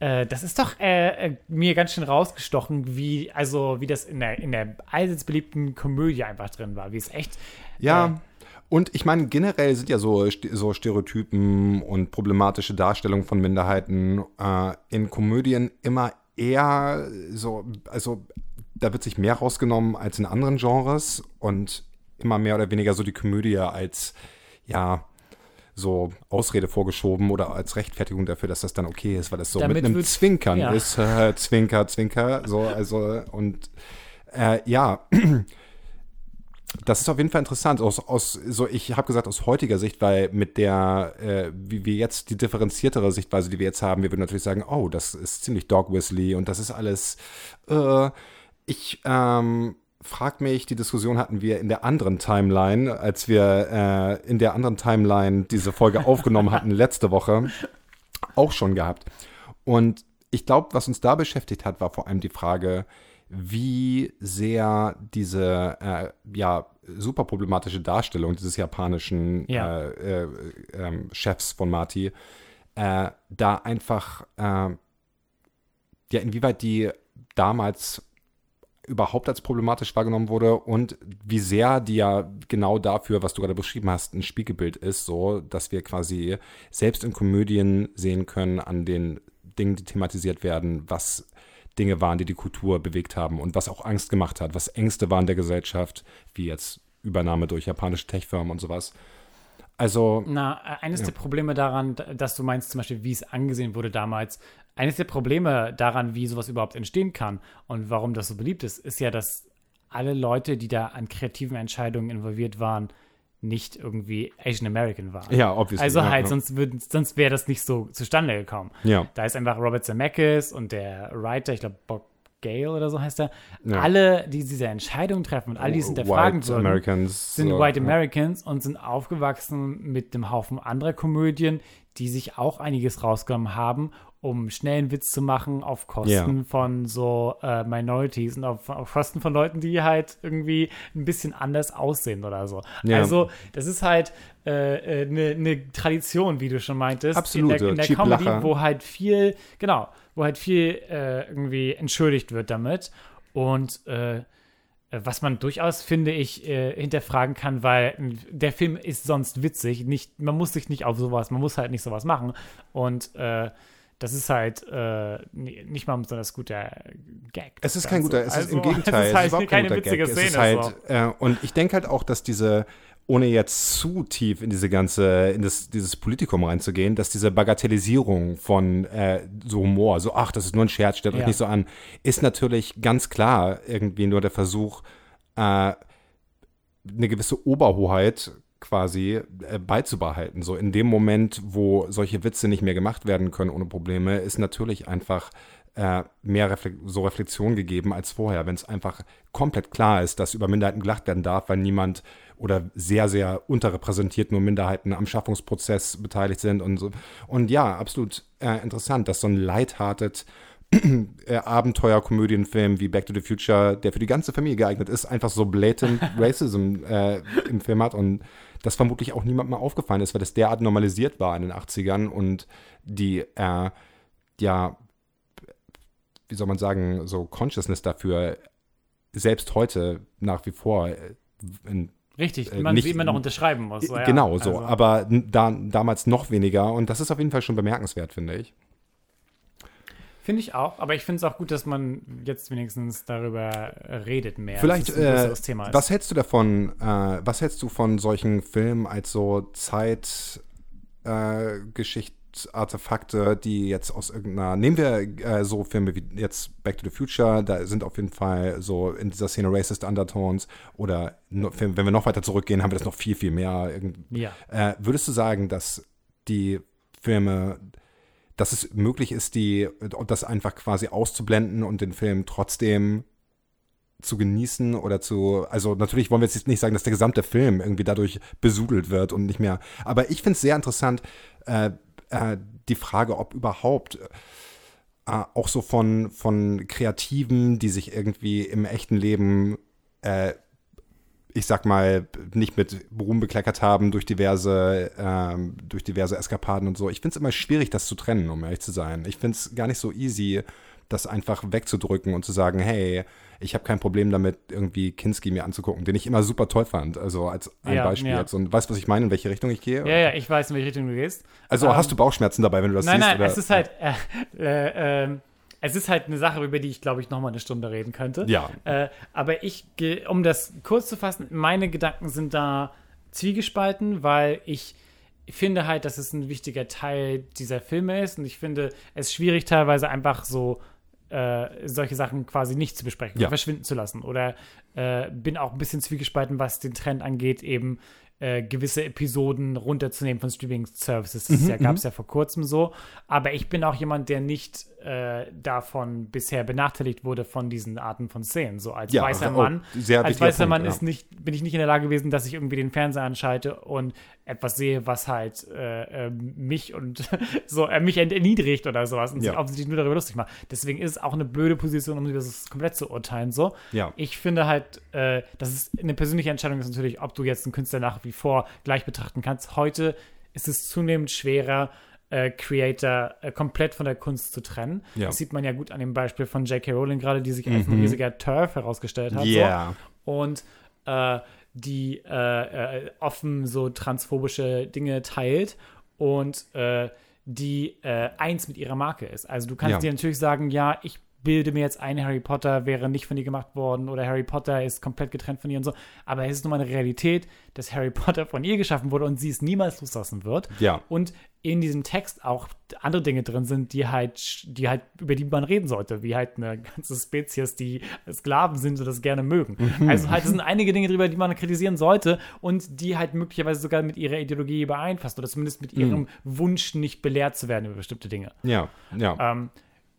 das ist doch äh, mir ganz schön rausgestochen, wie, also, wie das in der, in der allseits beliebten Komödie einfach drin war. Wie es echt. Ja. Und ich meine, generell sind ja so, so Stereotypen und problematische Darstellungen von Minderheiten äh, in Komödien immer eher so, also da wird sich mehr rausgenommen als in anderen Genres und immer mehr oder weniger so die Komödie als, ja, so Ausrede vorgeschoben oder als Rechtfertigung dafür, dass das dann okay ist, weil das so Damit mit einem Zwinkern ja. ist. Äh, Zwinker, Zwinker, so, also und äh, ja, das ist auf jeden Fall interessant. Aus, aus, so ich habe gesagt, aus heutiger Sicht, weil mit der, äh, wie wir jetzt die differenziertere Sichtweise, die wir jetzt haben, wir würden natürlich sagen, oh, das ist ziemlich Dog Whistly und das ist alles. Äh, ich ähm, frag mich, die Diskussion hatten wir in der anderen Timeline, als wir äh, in der anderen Timeline diese Folge aufgenommen hatten letzte Woche, auch schon gehabt. Und ich glaube, was uns da beschäftigt hat, war vor allem die Frage, wie sehr diese äh, ja super problematische Darstellung dieses japanischen ja. äh, äh, ähm, Chefs von Marty äh, da einfach äh, ja inwieweit die damals überhaupt als problematisch wahrgenommen wurde und wie sehr die ja genau dafür, was du gerade beschrieben hast, ein Spiegelbild ist, so dass wir quasi selbst in Komödien sehen können an den Dingen, die thematisiert werden, was Dinge waren, die die Kultur bewegt haben und was auch Angst gemacht hat, was Ängste waren der Gesellschaft, wie jetzt Übernahme durch japanische Tech-Firmen und sowas. Also, Na, eines der Probleme daran, dass du meinst zum Beispiel, wie es angesehen wurde damals, eines der Probleme daran, wie sowas überhaupt entstehen kann und warum das so beliebt ist, ist ja, dass alle Leute, die da an kreativen Entscheidungen involviert waren, nicht irgendwie Asian American waren. Ja, obviously, Also ja, halt, ja. sonst, würd, sonst wäre das nicht so zustande gekommen. Ja. Da ist einfach Robert Zemeckis und der Writer, ich glaube Bob Gale oder so heißt er, Ja. alle, die diese Entscheidung treffen und all die es hinterfragen White würden, Americans, sind so, White ja. Americans und sind aufgewachsen mit einem Haufen anderer Komödien, die sich auch einiges rausgenommen haben, um schnell einen Witz zu machen auf Kosten Ja. von so äh, Minorities und auf, auf Kosten von Leuten, die halt irgendwie ein bisschen anders aussehen oder so. Ja. Also das ist halt eine äh, ne- ne Tradition, wie du schon meintest, Absolut, in der, in der Cheap Comedy, Lacher. wo halt viel, genau, wo halt viel äh, irgendwie entschuldigt wird damit und äh, was man durchaus, finde ich, äh, hinterfragen kann, weil äh, der Film ist sonst witzig. Nicht, man muss sich nicht auf sowas, man muss halt nicht sowas machen. Und äh, das ist halt äh, ni- nicht mal ein besonders guter Gag. Es ist kein Ganze. guter, es ist im Also, Gegenteil, Es ist halt keine witzige Gag. Szene. Halt, so. äh, und ich denke halt auch, dass diese, ohne jetzt zu tief in diese ganze, in das, dieses Politikum reinzugehen, dass diese Bagatellisierung von äh, so Humor, so ach, das ist nur ein Scherz, stellt euch Ja. nicht so an, ist natürlich ganz klar irgendwie nur der Versuch, äh, eine gewisse Oberhoheit quasi äh, beizubehalten. So in dem Moment, wo solche Witze nicht mehr gemacht werden können ohne Probleme, ist natürlich einfach äh, mehr Refle so Reflexion gegeben als vorher, wenn es einfach komplett klar ist, dass über Minderheiten gelacht werden darf, weil niemand oder sehr, sehr unterrepräsentiert nur Minderheiten am Schaffungsprozess beteiligt sind und so. Und ja, absolut äh, interessant, dass so ein lighthearted äh, Abenteuer-Komödienfilm wie Back to the Future, der für die ganze Familie geeignet ist, einfach so blatant Racism äh, im Film hat und das vermutlich auch niemandem mal aufgefallen ist, weil das derart normalisiert war in den 80ern und die, äh, ja, wie soll man sagen, so Consciousness dafür selbst heute nach wie vor äh, in Richtig, äh, man nicht- sie immer noch unterschreiben muss. So, ja. Genau so, Also, aber da, damals noch weniger und das ist auf jeden Fall schon bemerkenswert, finde ich. Finde ich auch, aber ich finde es auch gut, dass man jetzt wenigstens darüber redet mehr. Vielleicht, dass es ein äh, größeres Thema ist. was hältst du davon, äh, was hältst du von solchen Filmen als so Zeitgeschichtsartefakte, äh, die jetzt aus irgendeiner, nehmen wir äh, so Filme wie jetzt Back to the Future, da sind auf jeden Fall so in dieser Szene Racist Undertones oder wenn wir noch weiter zurückgehen, haben wir das noch viel, viel mehr. Ja. Äh, würdest du sagen, dass die Filme, dass es möglich ist, die, das einfach quasi auszublenden und den Film trotzdem zu genießen oder zu, also natürlich wollen wir jetzt nicht sagen, dass der gesamte Film irgendwie dadurch besudelt wird und nicht mehr, aber ich finde es sehr interessant, äh, äh, die Frage, ob überhaupt äh, auch so von, von Kreativen, die sich irgendwie im echten Leben äh, ich sag mal, nicht mit Ruhm bekleckert haben durch diverse, ähm, durch diverse Eskapaden und so. Ich finde es immer schwierig, das zu trennen, um ehrlich zu sein. Ich finde es gar nicht so easy, das einfach wegzudrücken und zu sagen, hey, ich habe kein Problem damit, irgendwie Kinski mir anzugucken, den ich immer super toll fand. Also als ein Ja, Beispiel ja. jetzt. Und weißt du, was ich meine, in welche Richtung ich gehe? ja, ja, ich weiß, in welche Richtung du gehst. Also Ähm, hast du Bauchschmerzen dabei, wenn du das Nein, siehst? nein, oder? es ist halt, äh, äh, ähm, es ist halt eine Sache, über die ich, glaube ich, noch mal eine Stunde reden könnte. Ja. Äh, aber ich, um das kurz zu fassen, meine Gedanken sind da zwiegespalten, weil ich finde halt, dass es ein wichtiger Teil dieser Filme ist und ich finde es schwierig teilweise einfach so äh, solche Sachen quasi nicht zu besprechen, Ja. verschwinden zu lassen. Oder äh, bin auch ein bisschen zwiegespalten, was den Trend angeht, eben äh, gewisse Episoden runterzunehmen von Streaming-Services. Das Mhm, ja, gab es ja vor kurzem so. Aber ich bin auch jemand, der nicht äh, davon bisher benachteiligt wurde von diesen Arten von Szenen. So als Ja, weißer oh, Mann. sehr als weißer Punkt, Mann ja. ist nicht, bin ich nicht in der Lage gewesen, dass ich irgendwie den Fernseher anschalte und etwas sehe, was halt äh, äh, mich und so äh, mich erniedrigt oder sowas und sich Ja. offensichtlich nur darüber lustig macht. Deswegen ist es auch eine blöde Position, um das komplett zu urteilen. So. Ich finde halt, äh, dass es eine persönliche Entscheidung ist natürlich, ob du jetzt einen Künstler nach wie vor gleich betrachten kannst. Heute ist es zunehmend schwerer, äh, Creator äh, komplett von der Kunst zu trennen. Ja. Das sieht man ja gut an dem Beispiel von J.K. Rowling gerade, die sich als ein riesiger Turf herausgestellt hat. Yeah. So. Und äh, die äh, äh, offen so transphobische Dinge teilt und äh, die eins mit ihrer Marke ist. Also du kannst Ja. dir natürlich sagen, ja, ich bilde mir jetzt ein, Harry Potter wäre nicht von ihr gemacht worden oder Harry Potter ist komplett getrennt von ihr und so. Aber es ist nun mal eine Realität, dass Harry Potter von ihr geschaffen wurde und sie es niemals loslassen wird. Ja. Und in diesem Text auch andere Dinge drin sind, die halt, die halt, über die man reden sollte, wie halt eine ganze Spezies, die Sklaven sind und das gerne mögen. Also halt, es sind einige Dinge drüber, die man kritisieren sollte und die halt möglicherweise sogar mit ihrer Ideologie übereinfassen oder zumindest mit ihrem Wunsch, nicht belehrt zu werden über bestimmte Dinge. Ja, ja. Ähm,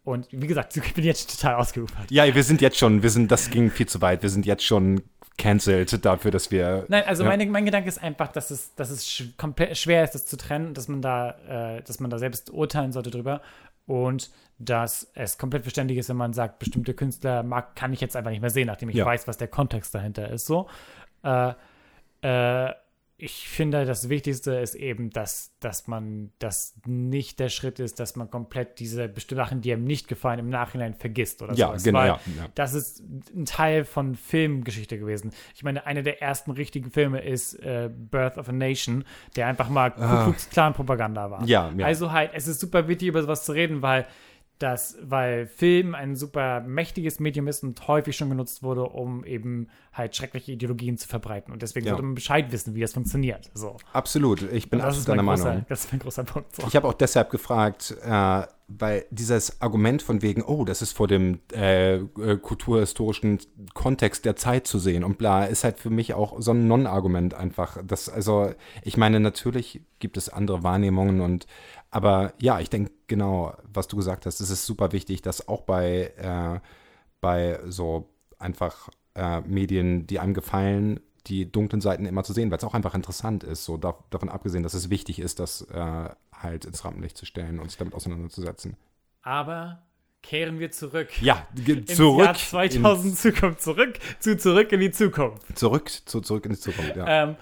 und wie gesagt, ich bin jetzt total ausgeufert. Ja, wir sind jetzt schon, wir sind, das ging viel zu weit. Wir sind jetzt schon cancelled dafür, dass wir. Nein, also ja. meine, mein Gedanke ist einfach, dass es, dass es sch schwer ist, das zu trennen, dass man da, äh, dass man da selbst urteilen sollte drüber und dass es komplett verständlich ist, wenn man sagt, bestimmte Künstler mag, kann ich jetzt einfach nicht mehr sehen, nachdem ich Ja. weiß, was der Kontext dahinter ist. So, äh, äh, ich finde, das Wichtigste ist eben, dass, dass man, dass nicht der Schritt ist, dass man komplett diese bestimmten Sachen, die einem nicht gefallen, im Nachhinein vergisst oder Ja, sowas. genau, Weil ja, ja. Das ist ein Teil von Filmgeschichte gewesen. Ich meine, einer der ersten richtigen Filme ist äh, Birth of a Nation, der einfach mal Ku Klux Klan Propaganda war. Ah. Ja, ja. Also halt, es ist super wichtig, über sowas zu reden, weil das, weil Film ein super mächtiges Medium ist und häufig schon genutzt wurde, um eben halt schreckliche Ideologien zu verbreiten. Und deswegen Ja. sollte man Bescheid wissen, wie das funktioniert. So. Absolut, ich bin absolut deiner großer, Meinung. das ist mein großer Punkt. So. Ich habe auch deshalb gefragt, äh, weil dieses Argument von wegen, oh, das ist vor dem äh, äh, kulturhistorischen Kontext der Zeit zu sehen und bla, ist halt für mich auch so ein Non-Argument einfach. Das, also, ich meine, natürlich gibt es andere Wahrnehmungen und aber ja, ich denke genau, was du gesagt hast, es ist super wichtig, dass auch bei, äh, bei so einfach äh, Medien, die einem gefallen, die dunklen Seiten immer zu sehen, weil es auch einfach interessant ist, so dav davon abgesehen, dass es wichtig ist, das äh, halt ins Rampenlicht zu stellen und sich damit auseinanderzusetzen. Aber kehren wir zurück. Ja, zurück, Jahr 2000 Zukunft. Zurück zu Zurück in die Zukunft. zurück, zu, zurück in die Zukunft. Ja. Ähm,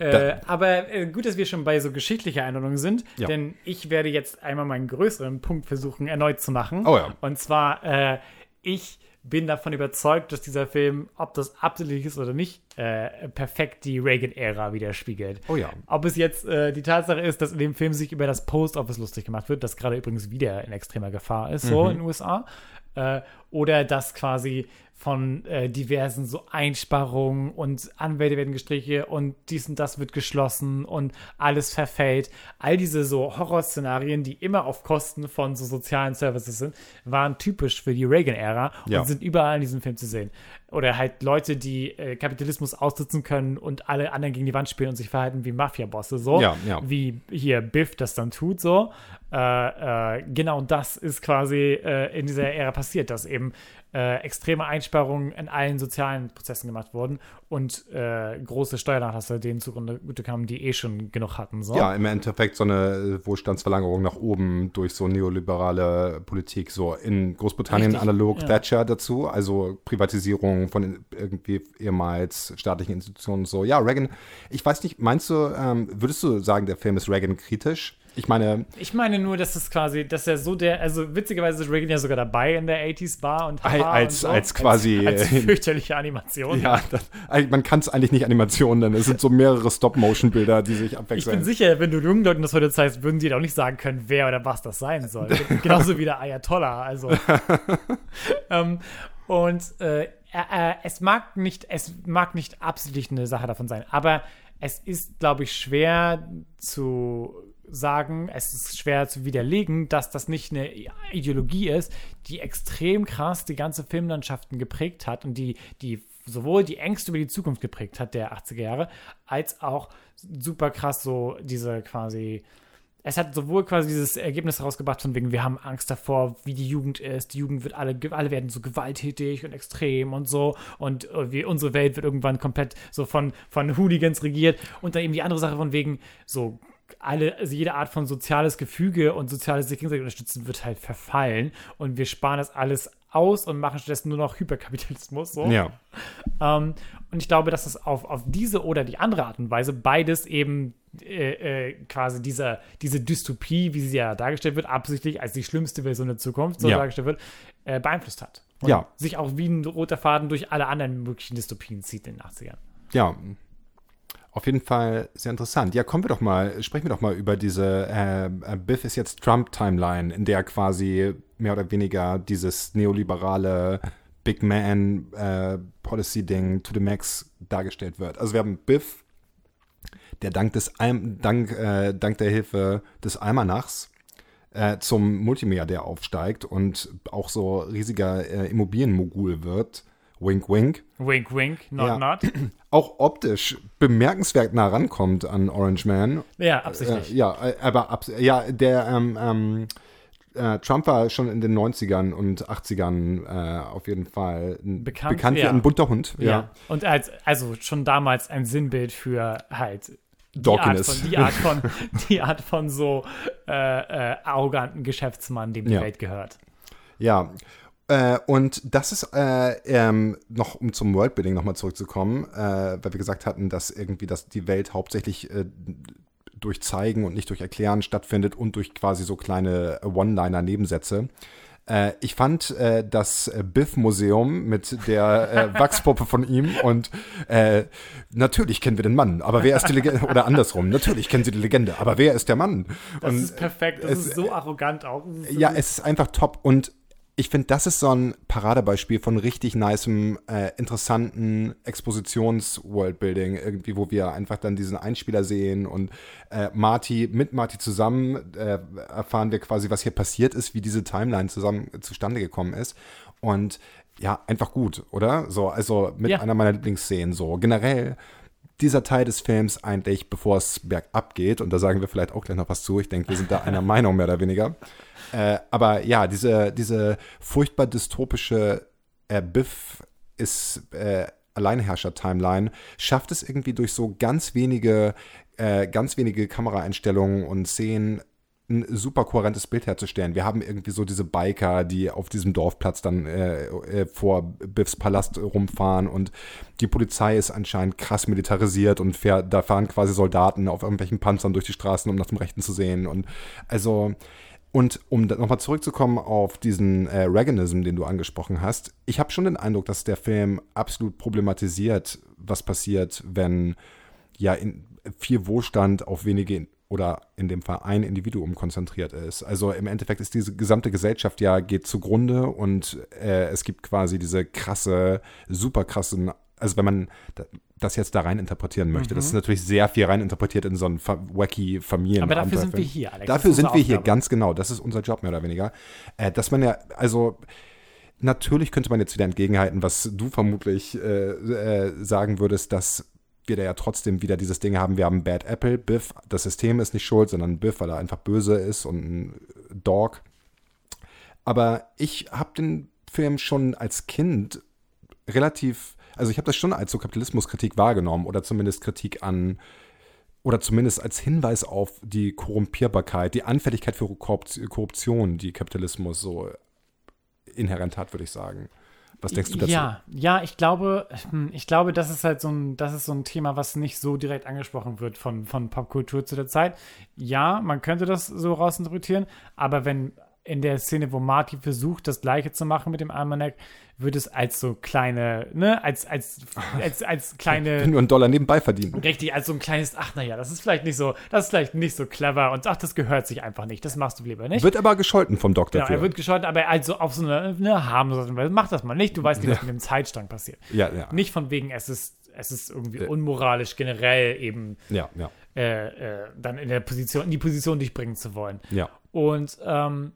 äh, aber äh, gut, dass wir schon bei so geschichtlicher Einordnung sind, Ja. denn ich werde jetzt einmal meinen größeren Punkt versuchen, erneut zu machen. Oh ja. Und zwar, äh, ich bin davon überzeugt, dass dieser Film, ob das absichtlich ist oder nicht, äh, perfekt die Reagan-Ära widerspiegelt. Oh ja. Ob es jetzt äh, die Tatsache ist, dass in dem Film sich über das Post-Office lustig gemacht wird, das gerade übrigens wieder in extremer Gefahr ist, so in den USA, äh, oder dass quasi von äh, diversen so Einsparungen und Anwälte werden gestrichen und dies und das wird geschlossen und alles verfällt. All diese so Horrorszenarien, die immer auf Kosten von so sozialen Services sind, waren typisch für die Reagan-Ära und Ja. sind überall in diesem Film zu sehen. Oder halt Leute, die äh, Kapitalismus aussitzen können und alle anderen gegen die Wand spielen und sich verhalten wie Mafia-Bosse, so. Ja, ja. Wie hier Biff das dann tut, so. Äh, äh, genau das ist quasi äh, in dieser Ära passiert, dass eben äh, extreme Einsparungen in allen sozialen Prozessen gemacht wurden und äh, große Steuernachlässe denen zugrunde kamen, die eh schon genug hatten. So. ja, im Endeffekt so eine Wohlstandsverlagerung nach oben durch so neoliberale Politik, so in Großbritannien Richtig, analog ja. Thatcher dazu, also Privatisierung von irgendwie ehemals staatlichen Institutionen und so. Ja, Reagan, ich weiß nicht, meinst du, ähm, würdest du sagen, der Film ist Reagan kritisch? Ich meine, Ich meine nur, dass es quasi, dass er so der, also witzigerweise ist Reagan ja sogar dabei in der 80s Bar und Als- und so. als quasi- als, als fürchterliche Animation. ja, das, man kann es eigentlich nicht Animationen nennen. Es sind so mehrere Stop-Motion-Bilder, die sich Ich abwechseln. bin sicher, wenn du jungen Leuten das heute zeigst, würden die doch nicht sagen können, wer oder was das sein soll. Genauso wie der Ayatollah. Also. ähm, und äh, äh, es mag nicht, es mag nicht absichtlich eine Sache davon sein, aber es ist, glaube ich, schwer zu sagen, es ist schwer zu widerlegen, dass das nicht eine Ideologie ist, die extrem krass die ganze Filmlandschaften geprägt hat und die, die sowohl die Ängste über die Zukunft geprägt hat der 80er Jahre, als auch super krass so diese quasi es hat sowohl quasi dieses Ergebnis rausgebracht von wegen, wir haben Angst davor, wie die Jugend ist. Die Jugend wird alle, alle werden so gewalttätig und extrem und so. Und äh, wir, unsere Welt wird irgendwann komplett so von, von Hooligans regiert. Und dann eben die andere Sache von wegen, so alle, also jede Art von soziales Gefüge und soziales sich gegenseitig unterstützen wird halt verfallen. Und wir sparen das alles aus und machen stattdessen nur noch Hyperkapitalismus. So. ja. Ähm, und ich glaube, dass es auf, auf diese oder die andere Art und Weise beides eben äh, äh, quasi dieser, diese Dystopie, wie sie ja dargestellt wird, absichtlich als die schlimmste Version der Zukunft so Ja. dargestellt wird, äh, beeinflusst hat. Und Ja. sich auch wie ein roter Faden durch alle anderen möglichen Dystopien zieht in den 80ern. Ja, auf jeden Fall sehr interessant. Ja, kommen wir doch mal, sprechen wir doch mal über diese äh, äh, Biff ist jetzt Trump-Timeline, in der quasi mehr oder weniger dieses neoliberale Big Man äh, to the max dargestellt wird. Also wir haben Biff, der dank, des, dank, äh, dank der Hilfe des Almanachs äh, zum Multimilliardär aufsteigt und auch so riesiger äh, Immobilienmogul wird. Wink, wink. Wink, wink, not, Ja. not. Auch optisch bemerkenswert nah rankommt an Orange Man. Ja, absichtlich. Äh, ja, äh, aber abs ja, der ähm, ähm, äh, Trump war schon in den 90ern und 80ern äh, auf jeden Fall ein, Bekannt, bekannt wie ja. ein bunter Hund. ja. Ja. Und als, also schon damals ein Sinnbild für halt die Art, von, die, Art von, die Art von so äh, arroganten Geschäftsmann, dem die. Welt gehört. Ja. Äh, und das ist äh, ähm, noch, um zum Worldbuilding nochmal zurückzukommen, äh, weil wir gesagt hatten, dass irgendwie das, die Welt hauptsächlich äh, durch Zeigen und nicht durch Erklären stattfindet und durch quasi so kleine One-Liner-Nebensätze. Äh, ich fand äh, das äh, Biff-Museum mit der äh, Wachspuppe von ihm und äh, natürlich kennen wir den Mann, aber wer ist die Legende? Oder andersrum, natürlich kennen sie die Legende, aber wer ist der Mann? Das und, ist perfekt. Das es- ist so arrogant auch. So ja, es ist einfach top und ich finde, das ist so ein Paradebeispiel von richtig nicem, äh, interessanten Expositions-Worldbuilding, irgendwie, wo wir einfach dann diesen Einspieler sehen und äh, Marty, mit Marty zusammen äh, erfahren wir quasi, was hier passiert ist, wie diese Timeline zusammen zustande gekommen ist. Und ja, einfach gut, oder? So, also mit Ja. einer meiner Lieblingsszenen so. Generell dieser Teil des Films eigentlich, bevor es bergab geht, und da sagen wir vielleicht auch gleich noch was zu, ich denke, wir sind da einer Meinung mehr oder weniger. Äh, aber ja, diese, diese furchtbar dystopische äh, Biff ist äh, Alleinherrscher-Timeline, schafft es irgendwie durch so ganz wenige, äh, ganz wenige Kameraeinstellungen und Szenen ein super kohärentes Bild herzustellen. Wir haben irgendwie so diese Biker, die auf diesem Dorfplatz dann äh, äh, vor Biffs Palast rumfahren und die Polizei ist anscheinend krass militarisiert und fährt, da fahren quasi Soldaten auf irgendwelchen Panzern durch die Straßen, um nach dem Rechten zu sehen. Und also, und um nochmal zurückzukommen auf diesen äh, Reaganism, den du angesprochen hast, ich habe schon den Eindruck, dass der Film absolut problematisiert, was passiert, wenn ja viel Wohlstand auf wenige oder in dem Fall ein Individuum konzentriert ist. Also im Endeffekt ist diese gesamte Gesellschaft ja geht zugrunde und äh, es gibt quasi diese krasse, super krassen, also wenn man da- das jetzt da rein interpretieren möchte, das ist natürlich sehr viel rein interpretiert in so einen wacky Familien. Aber dafür sind wir hier, Alex. Dafür sind wir hier, Aufgabe. ganz genau. Das ist unser Job mehr oder weniger. Äh, dass man ja, also Natürlich könnte man jetzt wieder entgegenhalten, was du vermutlich äh, äh, sagen würdest, dass wir da ja trotzdem wieder dieses Ding haben, wir haben Bad Apple, Biff, das System ist nicht schuld, sondern Biff, weil er einfach böse ist und ein Dog. Aber ich habe den Film schon als Kind relativ, also ich habe das schon als so Kapitalismuskritik wahrgenommen oder zumindest Kritik an oder zumindest als Hinweis auf die Korrumpierbarkeit, die Anfälligkeit für Korrupt- Korruption, die Kapitalismus so inhärent hat, würde ich sagen. Was denkst du dazu? Ja, ja, ich glaube, hm, ich glaube, das ist halt so ein, das ist so ein Thema, was nicht so direkt angesprochen wird von, von Popkultur zu der Zeit. Ja, man könnte das so rausinterpretieren, aber wenn in der Szene, wo Marty versucht, das Gleiche zu machen mit dem Almanac, wird es als so kleine, ne, als, als, als, als kleine. Nur einen Dollar nebenbei verdienen. Richtig, als so ein kleines, ach naja, das ist vielleicht nicht so, das ist vielleicht nicht so clever und ach, das gehört sich einfach nicht, das machst du lieber nicht. Wird aber gescholten vom Doc Genau, er wird gescholten, aber also auf so eine, eine harmlose Weise. Mach das mal nicht, du weißt nicht, was mit dem Zeitstrang passiert. ja, ja. Nicht von wegen, es ist, es ist irgendwie unmoralisch generell eben Ja, ja. äh, äh, dann in der Position, in die Position dich bringen zu wollen. Ja. Und ähm,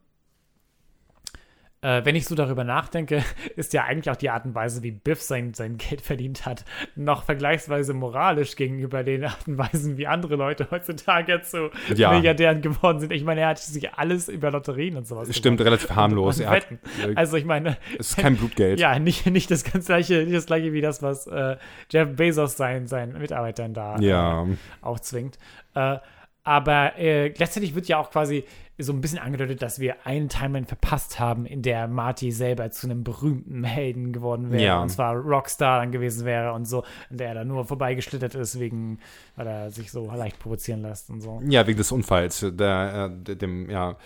äh, wenn ich so darüber nachdenke, ist ja eigentlich auch die Art und Weise, wie Biff sein, sein Geld verdient hat, noch vergleichsweise moralisch gegenüber den Arten und Weisen, wie andere Leute heutzutage zu Ja. Milliardären geworden sind. Ich meine, er hat sich alles über Lotterien und sowas Stimmt, gemacht. relativ harmlos. Und hat, äh, Also ich meine, es ist kein Blutgeld. ja, nicht, nicht das ganz gleiche, nicht das gleiche wie das, was äh, Jeff Bezos seinen, seinen Mitarbeitern da Ja. äh, auch zwingt. Äh, aber äh, gleichzeitig wird ja auch quasi so ein bisschen angedeutet, dass wir einen Timeline verpasst haben, in der Marty selber zu einem berühmten Helden geworden wäre. Ja. Und zwar Rockstar dann gewesen wäre und so, in der er da nur vorbeigeschlittert ist, wegen, weil er sich so leicht provozieren lässt und so. Ja, wegen des Unfalls. Der, äh, de- dem, ja.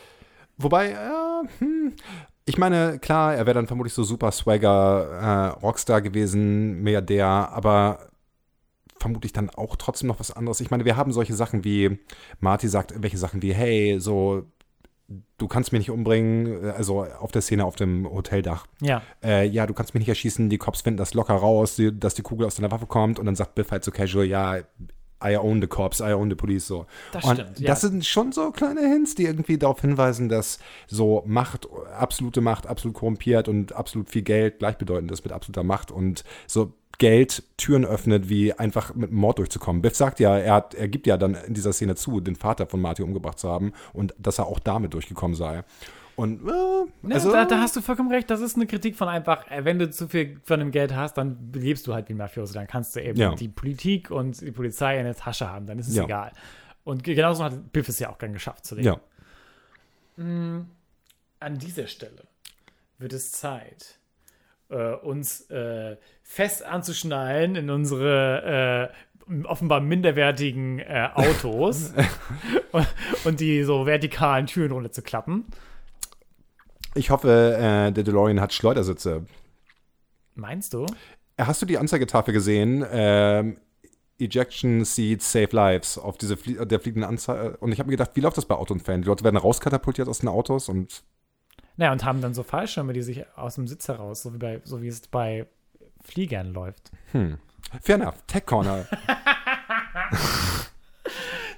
Wobei, äh, hm, ich meine, klar, er wäre dann vermutlich so super Swagger äh, Rockstar gewesen, Milliardär, aber vermutlich dann auch trotzdem noch was anderes. Ich meine, wir haben solche Sachen wie, Marty sagt irgendwelche Sachen wie, hey, so, du kannst mich nicht umbringen, äh, also auf der Szene auf dem Hoteldach. Ja. Äh, ja, du kannst mich nicht erschießen, die Cops finden das locker raus, dass die Kugel aus deiner Waffe kommt und dann sagt Biff halt so casual, ja, I own the cops, I own the police, so. Das und stimmt, ja. das sind schon so kleine Hints, die irgendwie darauf hinweisen, dass so Macht, absolute Macht, absolut korrumpiert und absolut viel Geld gleichbedeutend ist mit absoluter Macht und so Geld Türen öffnet, wie einfach mit einem Mord durchzukommen. Biff sagt ja, er, hat, er gibt ja dann in dieser Szene zu, den Vater von Marty umgebracht zu haben und dass er auch damit durchgekommen sei. Und äh, Ja, also, da, da hast du vollkommen recht. Das ist eine Kritik von einfach, äh, wenn du zu viel von dem Geld hast, dann lebst du halt wie ein Mafioso. Dann kannst du eben Ja. die Politik und die Polizei in der Tasche haben. Dann ist es Ja. egal. Und ge- genauso hat Biff es ja auch dann geschafft zu leben. ja. An dieser Stelle wird es Zeit, äh, uns äh, fest anzuschnallen in unsere äh, offenbar minderwertigen äh, Autos und, und die so vertikalen Türen runter zu klappen. Ich hoffe, äh, der DeLorean hat Schleudersitze. Meinst du? Hast du die Anzeigetafel gesehen? Ähm, Ejection Seats Save Lives auf diese Flie der fliegenden Anzeige. Und ich habe mir gedacht, wie läuft das bei Autounfällen? Die Leute werden rauskatapultiert aus den Autos und Naja, und haben dann so Fallschirme, die sich aus dem Sitz heraus, so wie, bei, so wie es bei Fliegern läuft. fair enough. Tech Corner.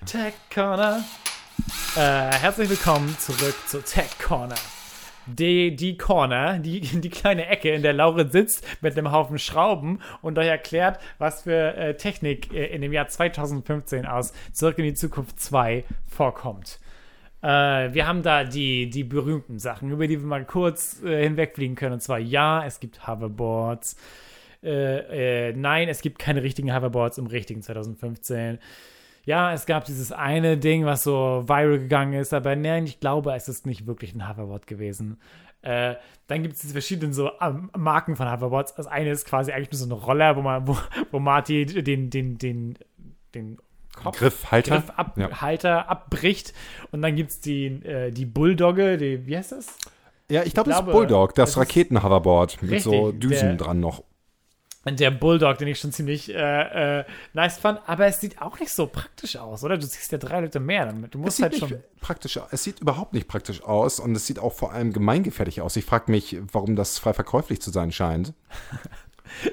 Tech Corner. Äh, herzlich willkommen zurück zu Tech Corner. Die, die Corner, die, die kleine Ecke, in der Laure sitzt mit einem Haufen Schrauben und euch erklärt, was für äh, Technik äh, in dem Jahr 2015 aus Zurück in die Zukunft 2 vorkommt. Äh, wir haben da die, die berühmten Sachen, über die wir mal kurz äh, hinwegfliegen können. Und zwar, ja, es gibt Hoverboards. Äh, äh, nein, es gibt keine richtigen Hoverboards im richtigen 2015. Ja, es gab dieses eine Ding, was so viral gegangen ist, aber nein, ich glaube, es ist nicht wirklich ein Hoverboard gewesen. Äh, dann gibt es diese verschiedenen so ähm, Marken von Hoverboards. Das eine ist quasi eigentlich nur so ein Roller, wo man, wo, wo Marty den, den, den, den Kopf, Griffhalter? Griffab Ja. Halter abbricht. Und dann gibt es die, äh, die Bulldogge, die, wie heißt das? Ja, ich glaube, das ist Bulldog, das es ist- Raketen-Hoverboard mit so Düsen der- dran noch. Der Bulldog, den ich schon ziemlich äh, äh, nice fand, aber es sieht auch nicht so praktisch aus, oder? Du siehst ja drei Leute mehr damit. Du Es musst sieht halt nicht schon. praktisch. Es sieht überhaupt nicht praktisch aus und es sieht auch vor allem gemeingefährlich aus. Ich frage mich, warum das frei verkäuflich zu sein scheint.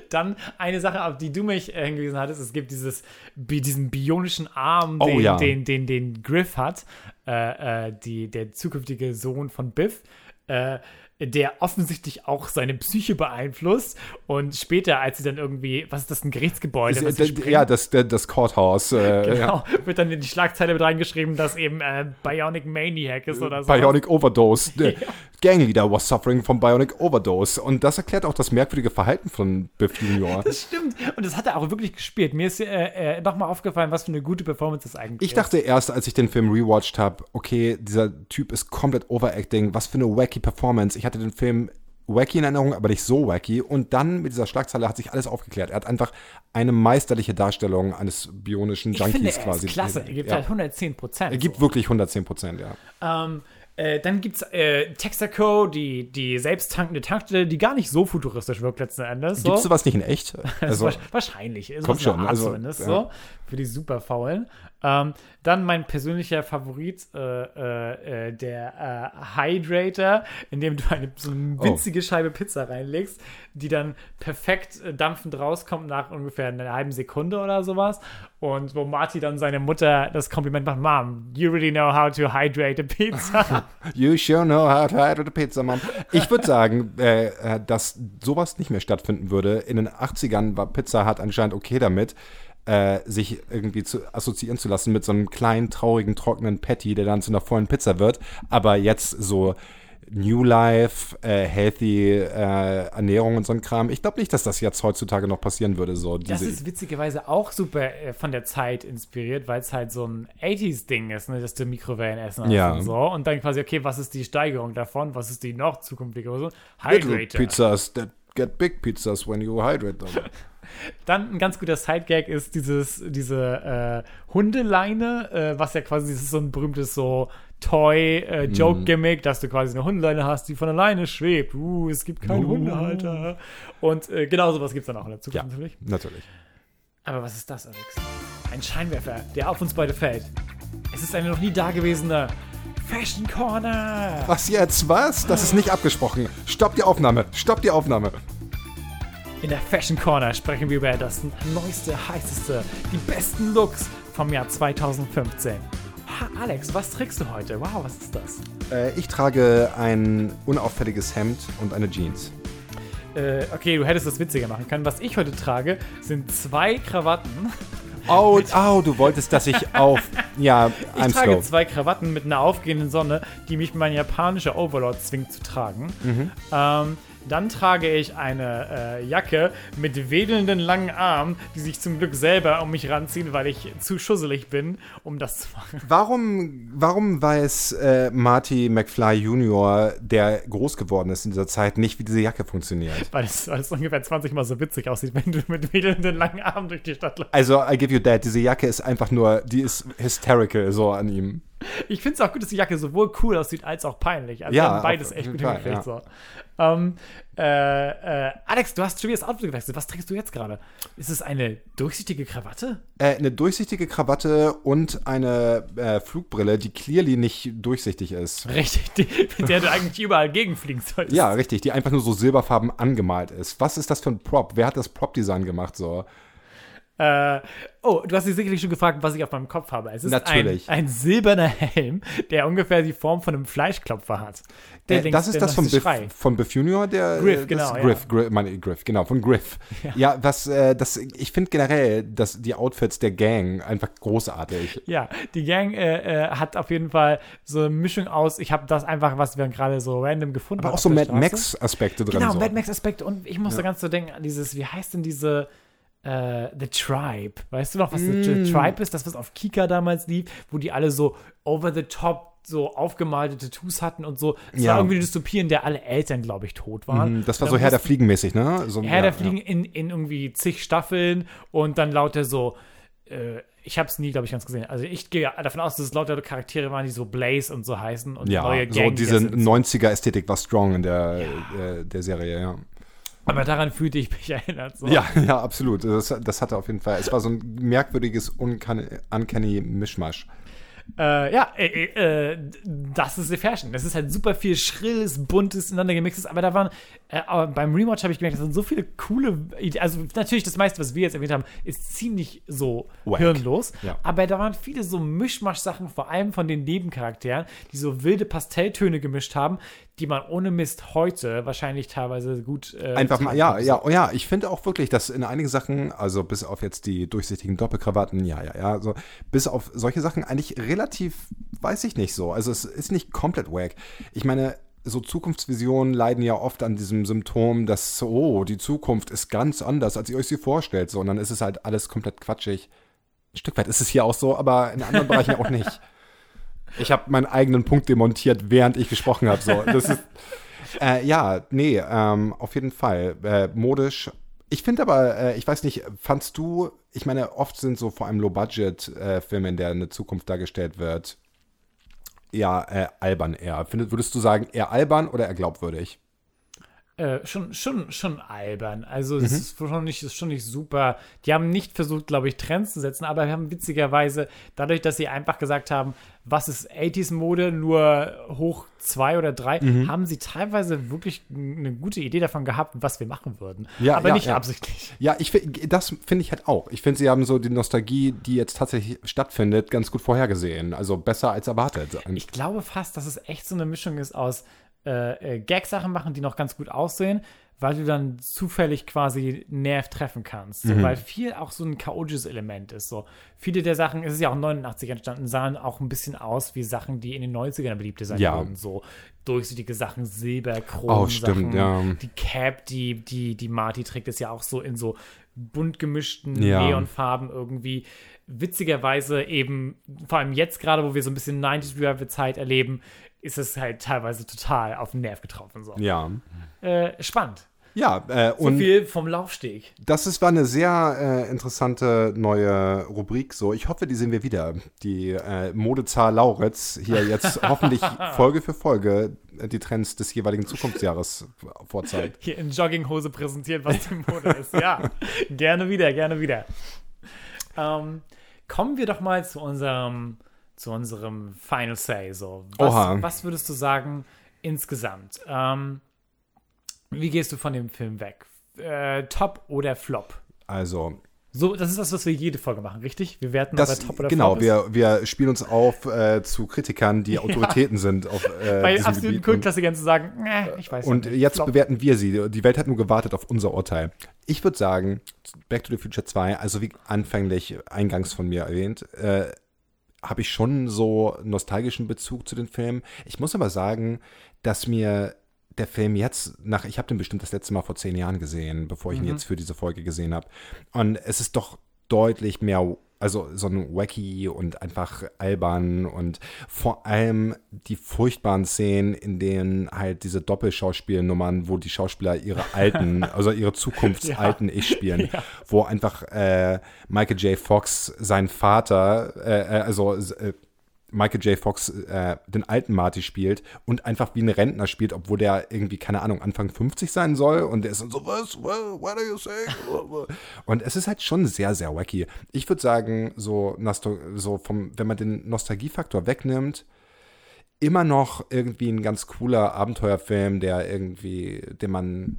Dann eine Sache, auf die du mich äh, hingewiesen hattest: Es gibt dieses, diesen bionischen Arm, Oh, den, ja. den, den, den Griff hat, äh, äh, die, der zukünftige Sohn von Biff. Äh, der offensichtlich auch seine Psyche beeinflusst und später, als sie dann irgendwie, was ist das, ein Gerichtsgebäude, was sie Das- ja, das, das, das Courthouse. Äh, Genau, wird dann in die Schlagzeile mit reingeschrieben, dass eben äh, Bionic Maniac ist oder so. Bionic Overdose. Der Gangleader was suffering from Bionic Overdose. Und das erklärt auch das merkwürdige Verhalten von Biff Junior. Das stimmt. Und das hat er auch wirklich gespielt. Mir ist äh, äh, nochmal aufgefallen, was für eine gute Performance das eigentlich Ich dachte erst, als ich den Film rewatcht habe, okay, dieser Typ ist komplett overacting. Was für eine wacky Performance. Ich hatte den Film wacky in Erinnerung, aber nicht so wacky. Und dann mit dieser Schlagzeile hat sich alles aufgeklärt. Er hat einfach eine meisterliche Darstellung eines bionischen ist. Junkies Ich finde, er quasi. ist klasse. Er gibt ja. halt 110 Prozent. Er gibt wirklich 110 Prozent, ja. Ähm, äh, dann gibt es äh, Texaco, die, die selbsttankende Tankstelle, die gar nicht so futuristisch wirkt letzten Endes. So. Gibt's sowas nicht in echt? Also, wahrscheinlich. Ist Kommt schon, also, zumindest ja. so. Für die super faulen. Ähm, dann mein persönlicher Favorit, äh, äh, äh, der äh, Hydrator, in dem du eine, so eine Oh. winzige Scheibe Pizza reinlegst, die dann perfekt äh, dampfend rauskommt nach ungefähr einer halben Sekunde oder sowas. Und wo Marty dann seine Mutter das Kompliment macht: Mom, you really know how to hydrate a pizza. you sure know how to hide the pizza, Mom. Ich würde sagen, äh, dass sowas nicht mehr stattfinden würde. In den 80ern war Pizza Hut anscheinend okay damit, äh, sich irgendwie zu assoziieren zu lassen mit so einem kleinen, traurigen, trockenen Patty, der dann zu einer vollen Pizza wird. Aber jetzt so New Life, äh, healthy äh, Ernährung und so ein Kram. Ich glaube nicht, dass das jetzt heutzutage noch passieren würde. So Das ist witzigerweise auch super äh, von der Zeit inspiriert, weil es halt so ein 80s-Ding ist, ne, dass du Mikrowellen essen hast Ja. und so. Und dann quasi, okay, was ist die Steigerung davon? Was ist die noch zukünftige? So, Little Hydrator. pizzas that get big pizzas when you hydrate them. Dann ein ganz guter Sidegag ist dieses, diese äh, Hundeleine, äh, was ja quasi, ist so ein berühmtes so Toy-Joke-Gimmick, dass du quasi eine Hundeleine hast, die von alleine schwebt. Uh, es gibt keinen Hundehalter. Und äh, genau sowas gibt es dann auch in der Zukunft Ja, natürlich. natürlich. Aber was ist das, Alex? Ein Scheinwerfer, der auf uns beide fällt. Es ist eine noch nie dagewesene Fashion Corner. Was jetzt? Was? Das ist nicht abgesprochen. Stopp die Aufnahme. Stopp die Aufnahme. In der Fashion Corner sprechen wir über das neueste, heißeste, die besten Looks vom Jahr 2015. Ha, Alex, was trägst du heute? Wow, was ist das? Äh, ich trage ein unauffälliges Hemd und eine Jeans. Äh, okay, du hättest das witziger machen können. Was ich heute trage, sind zwei Krawatten. Oh, oh, du wolltest, dass ich auf. Ja, Ich I'm trage slow. zwei Krawatten mit einer aufgehenden Sonne, die mich mein japanischer Overlord zwingt zu tragen. Mhm. Ähm, dann trage ich eine äh, Jacke mit wedelnden langen Armen, die sich zum Glück selber um mich ranziehen, weil ich zu schusselig bin, um das zu machen. Warum, warum weiß äh, Marty McFly Jr., der groß geworden ist in dieser Zeit, nicht, wie diese Jacke funktioniert? Weil es, weil es ungefähr 20 Mal so witzig aussieht, wenn du mit wedelnden langen Armen durch die Stadt läufst. Also, I give you that. Diese Jacke ist einfach nur, die ist hysterical so an ihm. Ich finde es auch gut, dass die Jacke sowohl cool aussieht als auch peinlich. Also Ja, beides echt gut hingekriegt. ja. So. Ähm, äh, äh, Alex, du hast schon wieder das Outfit gewechselt. Was trägst du jetzt gerade? Ist es eine durchsichtige Krawatte? Äh, eine durchsichtige Krawatte und eine äh, Flugbrille, die clearly nicht durchsichtig ist. Richtig, die, mit der du eigentlich überall gegenfliegen solltest. Ja, richtig, die einfach nur so silberfarben angemalt ist. Was ist das für ein Prop? Wer hat das Prop-Design gemacht so? Äh, oh, du hast dich sicherlich schon gefragt, was ich auf meinem Kopf habe. Es ist. Ein, ein silberner Helm, der ungefähr die Form von einem Fleischklopfer hat. Der Äh, links- das ist der das von Biff, von Biff Junior, der Griff, äh, das genau, ja. Griff, Griff, meine Griff, genau, von Griff. Ja, was, äh, das, ich finde generell, dass die Outfits der Gang einfach großartig. Ja, die Gang äh, äh, hat auf jeden Fall so eine Mischung aus, ich habe das einfach, was wir gerade so random gefunden Aber haben. auch auf so der Mad. Max-Aspekte drin. Genau, so. Mad Max-Aspekte. Und ich musste ganz so denken an dieses, wie heißt denn diese äh, The Tribe? Weißt du noch, was Mm. The Tribe ist? Das, was auf Kika damals lief, wo die alle so over the top so aufgemalte Tattoos hatten und so. Es Ja. war irgendwie eine Dystopie, in der alle Eltern, glaube ich, tot waren. Mhm, Das war Und so Herr der Fliegen mäßig, ne? So, Herr ja, der Fliegen in, in irgendwie zig Staffeln und dann lauter so, äh, ich habe es nie, glaube ich, ganz gesehen. Also ich gehe davon aus, dass es lauter Charaktere waren, die so Blaze und so heißen und Ja, neue ja so Gang. diese sind. 90er-Ästhetik war strong in der, äh, der Serie, ja. Aber daran fühlte ich mich erinnert. So. Ja, ja, absolut. Das, das hatte auf jeden Fall, es war so ein merkwürdiges, uncanny, Mischmasch. Äh, ja, äh, äh, äh, das ist die Fashion. Das ist halt super viel schrilles, buntes, ineinander gemixtes. Aber da waren, äh, aber beim Rewatch habe ich gemerkt, da sind so viele coole Ideen. Also natürlich das meiste, was wir jetzt erwähnt haben, ist ziemlich so Wack. hirnlos. Ja. Aber da waren viele so Mischmasch-Sachen, vor allem von den Nebencharakteren, die so wilde Pastelltöne gemischt haben, die man ohne Mist heute wahrscheinlich teilweise gut äh, Einfach mal, ja, ja, oh ja, ich finde auch wirklich, dass in einigen Sachen, also bis auf jetzt die durchsichtigen Doppelkrawatten, ja, ja, ja, so, bis auf solche Sachen eigentlich relativ, weiß ich nicht so. Also es ist nicht komplett wack. Ich meine, so Zukunftsvisionen leiden ja oft an diesem Symptom, dass, oh, die Zukunft ist ganz anders, als ihr euch sie vorstellt, so, und dann ist es halt alles komplett quatschig. Ein Stück weit ist es hier auch so, aber in anderen Bereichen auch nicht. Ich habe meinen eigenen Punkt demontiert, während ich gesprochen habe. So. Das ist, äh, ja, nee, ähm, auf jeden Fall. Äh, modisch. Ich finde aber, äh, ich weiß nicht, fandst du, ich meine, oft sind so vor allem Low-Budget-Filme, in der eine Zukunft dargestellt wird, eher äh, albern eher. Findest, würdest du sagen, eher albern oder eher glaubwürdig? Äh, schon, schon, schon albern. Also Mhm. es ist schon nicht, ist schon nicht super. Die haben nicht versucht, glaube ich, Trends zu setzen, aber wir haben witzigerweise, dadurch, dass sie einfach gesagt haben, was ist 80s-Mode, nur hoch zwei oder drei, Mhm. haben sie teilweise wirklich eine gute Idee davon gehabt, was wir machen würden. Ja, aber ja, nicht ja. absichtlich. Ja, ich das finde ich halt auch. Ich finde, sie haben so die Nostalgie, die jetzt tatsächlich stattfindet, ganz gut vorhergesehen. Also besser als erwartet. Ich glaube fast, dass es echt so eine Mischung ist aus äh, äh, Gag-Sachen machen, die noch ganz gut aussehen, weil du dann zufällig quasi Nerv treffen kannst. Mhm. Weil viel auch so ein chaotisches Element ist. So. Viele der Sachen, es ist ja auch 89 entstanden, sahen auch ein bisschen aus wie Sachen, die in den 90ern beliebte sein Ja. würden. So durchsichtige Sachen, Silber, Chrom, Oh, stimmt, Sachen. ja. Die Cap, die, die, die Marty trägt, ist ja auch so in so bunt gemischten Ja. Neonfarben irgendwie. Witzigerweise eben, vor allem jetzt gerade, wo wir so ein bisschen 90s Revival Zeit erleben, ist es halt teilweise total auf den Nerv getroffen. So. Ja. Äh, spannend. Ja, äh, So und viel vom Laufsteg. das ist, war eine sehr äh, interessante neue Rubrik. So, ich hoffe, die sehen wir wieder. Die äh, Modezar Lauritz hier jetzt hoffentlich Folge für Folge äh, die Trends des jeweiligen Zukunftsjahres vorzeigt. Hier in Jogginghose präsentiert, was die Mode ist. Ja, gerne wieder, gerne wieder. Ähm, kommen wir doch mal zu unserem zu unserem Final Say. So, was, Oha. was würdest du sagen insgesamt? Ähm, wie gehst du von dem Film weg? Äh, top oder Flop? Also, So, das ist das, was wir jede Folge machen, richtig? Wir werten, das, Top oder genau, wir, wir spielen uns auf äh, zu Kritikern, die Autoritäten sind auf äh, Bei absoluten. Und- Kultklassikern zu sagen, äh, ich weiß Und nicht. jetzt Flop. bewerten wir sie. Die Welt hat nur gewartet auf unser Urteil. Ich würde sagen, Back to the Future 2, also wie anfänglich eingangs von mir erwähnt, äh, habe ich schon so nostalgischen Bezug zu den Filmen. Ich muss aber sagen, dass mir der Film jetzt nach, ich habe den bestimmt das letzte Mal vor zehn Jahren gesehen, bevor ich ihn jetzt für diese Folge gesehen habe. Und es ist doch deutlich mehr, also so ein wacky und einfach albern und vor allem die furchtbaren Szenen, in denen halt diese Doppelschauspielnummern, wo die Schauspieler ihre alten, also ihre zukunftsalten Ich spielen, wo einfach äh, Michael J. Fox seinen Vater, äh, äh, also äh, Michael J. Fox äh, den alten Marty spielt und einfach wie ein Rentner spielt, obwohl der irgendwie, keine Ahnung, Anfang 50 sein soll und der ist dann so, was, what, what are you saying? Und es ist halt schon sehr, sehr wacky. Ich würde sagen, so, so vom, wenn man den Nostalgiefaktor wegnimmt, immer noch irgendwie ein ganz cooler Abenteuerfilm, der irgendwie, den man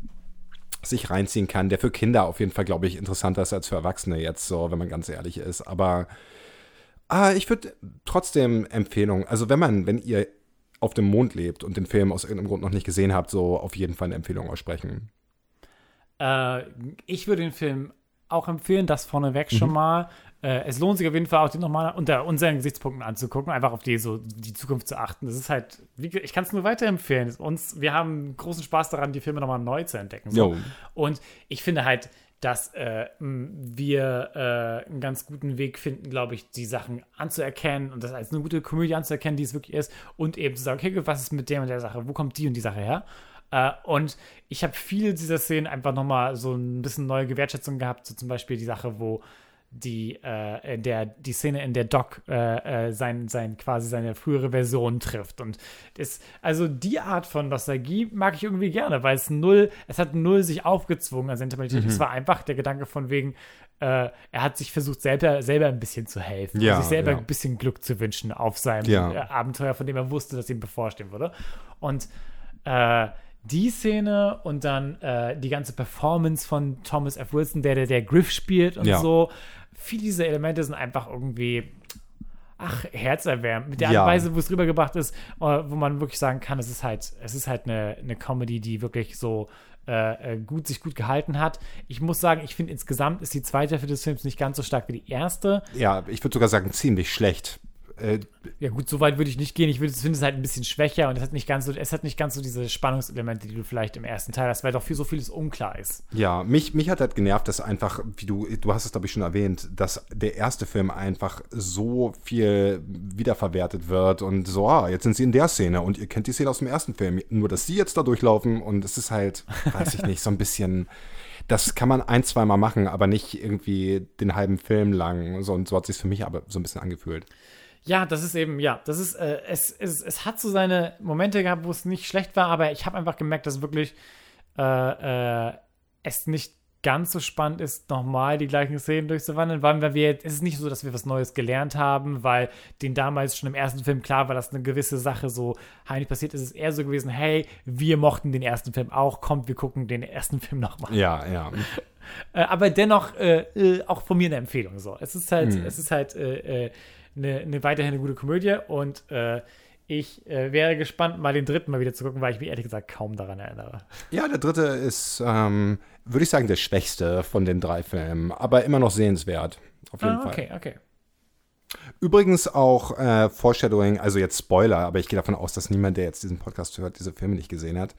sich reinziehen kann, der für Kinder auf jeden Fall, glaube ich, interessanter ist als für Erwachsene jetzt so, wenn man ganz ehrlich ist. Aber ah, ich würde trotzdem Empfehlung, also wenn man, wenn ihr auf dem Mond lebt und den Film aus irgendeinem Grund noch nicht gesehen habt, so auf jeden Fall eine Empfehlung aussprechen. Äh, ich würde den Film auch empfehlen, das vorneweg Mhm. schon mal. Äh, es lohnt sich auf jeden Fall auch, den nochmal unter unseren Gesichtspunkten anzugucken, einfach auf die, so, die Zukunft zu achten. Das ist halt, ich kann es nur weiterempfehlen. Uns, wir haben großen Spaß daran, die Filme nochmal neu zu entdecken. So. Und ich finde halt, dass äh, wir äh, einen ganz guten Weg finden, glaube ich, die Sachen anzuerkennen und das als eine gute Komödie anzuerkennen, die es wirklich ist und eben zu sagen, okay, was ist mit der und der Sache, wo kommt die und die Sache her? Äh, und ich habe viele dieser Szenen einfach nochmal so ein bisschen neue Gewertschätzung gehabt, so zum Beispiel die Sache, wo die, äh, in der, die Szene, in der Doc äh, äh, sein, sein, quasi seine frühere Version trifft. Und das, also die Art von Nostalgie mag ich irgendwie gerne, weil es null, es hat null sich aufgezwungen an Sentimentalität. Es war einfach der Gedanke von wegen, äh, er hat sich versucht, selber, selber ein bisschen zu helfen, Ja, sich selber ja. ein bisschen Glück zu wünschen auf seinem Ja. äh, Abenteuer, von dem er wusste, dass ihm bevorstehen würde. Und äh, die Szene und dann äh, die ganze Performance von Thomas F. Wilson, der der, der Griff spielt und Ja. so. Viele dieser Elemente sind einfach irgendwie, ach, herzerwärmend. Mit der Art Ja. und Weise, wo es rübergebracht ist, äh, wo man wirklich sagen kann, es ist halt, es ist halt eine, eine Comedy, die wirklich so äh, äh, gut sich gut gehalten hat. Ich muss sagen, ich finde insgesamt ist die zweite Hälfte des Films nicht ganz so stark wie die erste. Ja, ich würde sogar sagen, ziemlich schlecht. Äh, Ja gut, so weit würde ich nicht gehen. Ich würde- finde es halt ein bisschen schwächer und es hat nicht ganz so, es hat nicht ganz so diese Spannungselemente, die du vielleicht im ersten Teil hast, weil doch viel so vieles unklar ist. Ja, mich, mich hat halt genervt, dass einfach, wie du, du hast es glaube ich schon erwähnt, dass der erste Film einfach so viel wiederverwertet wird und so, ah, jetzt sind sie in der Szene und ihr kennt die Szene aus dem ersten Film, nur dass sie jetzt da durchlaufen und es ist halt, weiß ich nicht, so ein bisschen, das kann man ein, zweimal machen, aber nicht irgendwie den halben Film lang, so, und so hat sich für mich aber so ein bisschen angefühlt. Ja, das ist eben, ja, das ist, äh, es, es, es hat so seine Momente gehabt, wo es nicht schlecht war, aber ich habe einfach gemerkt, dass wirklich äh, äh, es nicht ganz so spannend ist, nochmal die gleichen Szenen durchzuwandeln, weil wir, wir es ist nicht so, dass wir was Neues gelernt haben, weil den damals schon im ersten Film klar war, dass eine gewisse Sache so heimlich passiert ist. Es ist eher so gewesen, hey, wir mochten den ersten Film auch, kommt, wir gucken den ersten Film nochmal. Ja, ja. Äh, aber dennoch äh, äh, auch von mir eine Empfehlung. So, es ist halt, es ist halt eine, eine weiterhin eine gute Komödie und äh, ich äh, wäre gespannt, mal den dritten mal wieder zu gucken, weil ich mich ehrlich gesagt kaum daran erinnere. Ja, der dritte ist, ähm, würde ich sagen, der schwächste von den drei Filmen, aber immer noch sehenswert. Auf jeden Ah, Fall. okay, okay. Übrigens auch äh, Foreshadowing, also jetzt Spoiler, aber ich gehe davon aus, dass niemand, der jetzt diesen Podcast hört, diese Filme nicht gesehen hat.